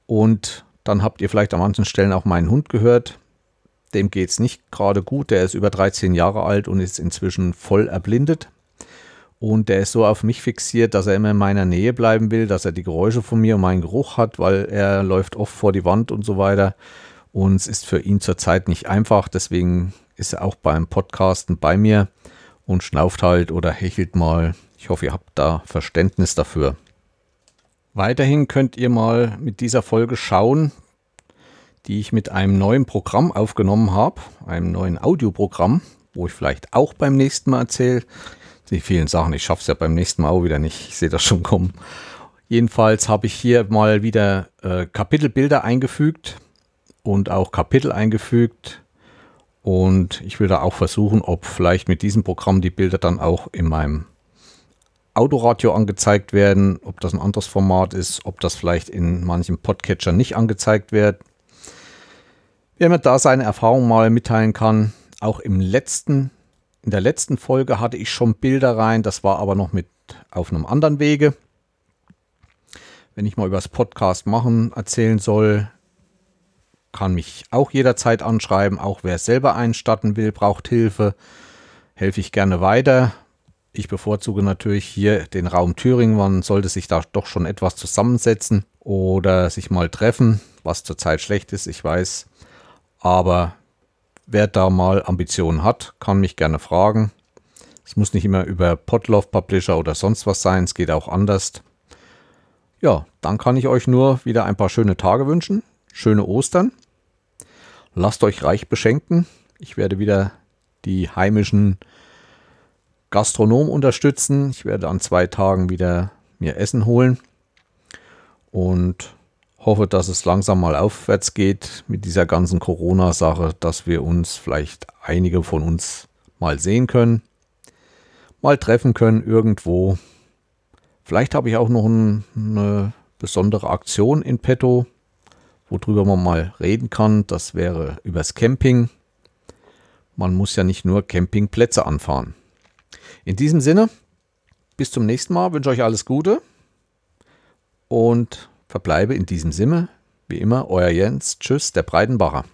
Und dann habt ihr vielleicht an manchen Stellen auch meinen Hund gehört. Dem geht es nicht gerade gut. Der ist über 13 Jahre alt und ist inzwischen voll erblindet. Und der ist so auf mich fixiert, dass er immer in meiner Nähe bleiben will, dass er die Geräusche von mir und meinen Geruch hat, weil er läuft oft vor die Wand und so weiter. Und es ist für ihn zurzeit nicht einfach. Deswegen ist er auch beim Podcasten bei mir und schnauft halt oder hechelt mal. Ich hoffe, ihr habt da Verständnis dafür. Weiterhin könnt ihr mal mit dieser Folge schauen, die ich mit einem neuen Programm aufgenommen habe, einem neuen Audioprogramm, wo ich vielleicht auch beim nächsten Mal erzähle. Die vielen Sachen, ich schaffe es ja beim nächsten Mal auch wieder nicht, ich sehe das schon kommen. Jedenfalls habe ich hier mal wieder äh, Kapitelbilder eingefügt und auch Kapitel eingefügt. Und ich will da auch versuchen, ob vielleicht mit diesem Programm die Bilder dann auch in meinem Autoradio angezeigt werden, ob das ein anderes Format ist, ob das vielleicht in manchen Podcatcher nicht angezeigt wird. Wer mir da seine Erfahrung mal mitteilen kann, auch im letzten, in der letzten Folge hatte ich schon Bilder rein, das war aber noch mit auf einem anderen Wege. Wenn ich mal über das Podcast machen erzählen soll, kann mich auch jederzeit anschreiben. Auch wer selber einstatten will, braucht Hilfe, helfe ich gerne weiter. Ich bevorzuge natürlich hier den Raum Thüringen. Man sollte sich da doch schon etwas zusammensetzen oder sich mal treffen, was zurzeit schlecht ist, ich weiß. Aber wer da mal Ambitionen hat, kann mich gerne fragen. Es muss nicht immer über Podlove Publisher oder sonst was sein, es geht auch anders. Ja, dann kann ich euch nur wieder ein paar schöne Tage wünschen, schöne Ostern. Lasst euch reich beschenken. Ich werde wieder die heimischen Gastronom unterstützen. Ich werde an zwei Tagen wieder mir Essen holen und hoffe, dass es langsam mal aufwärts geht mit dieser ganzen Corona-Sache, dass wir uns vielleicht einige von uns mal sehen können, mal treffen können irgendwo. Vielleicht habe ich auch noch ein, eine besondere Aktion in petto, worüber man mal reden kann. Das wäre übers Camping. Man muss ja nicht nur Campingplätze anfahren. In diesem Sinne, bis zum nächsten Mal, wünsche euch alles Gute und verbleibe in diesem Sinne, wie immer, euer Jens. Tschüss, der Breitenbacher.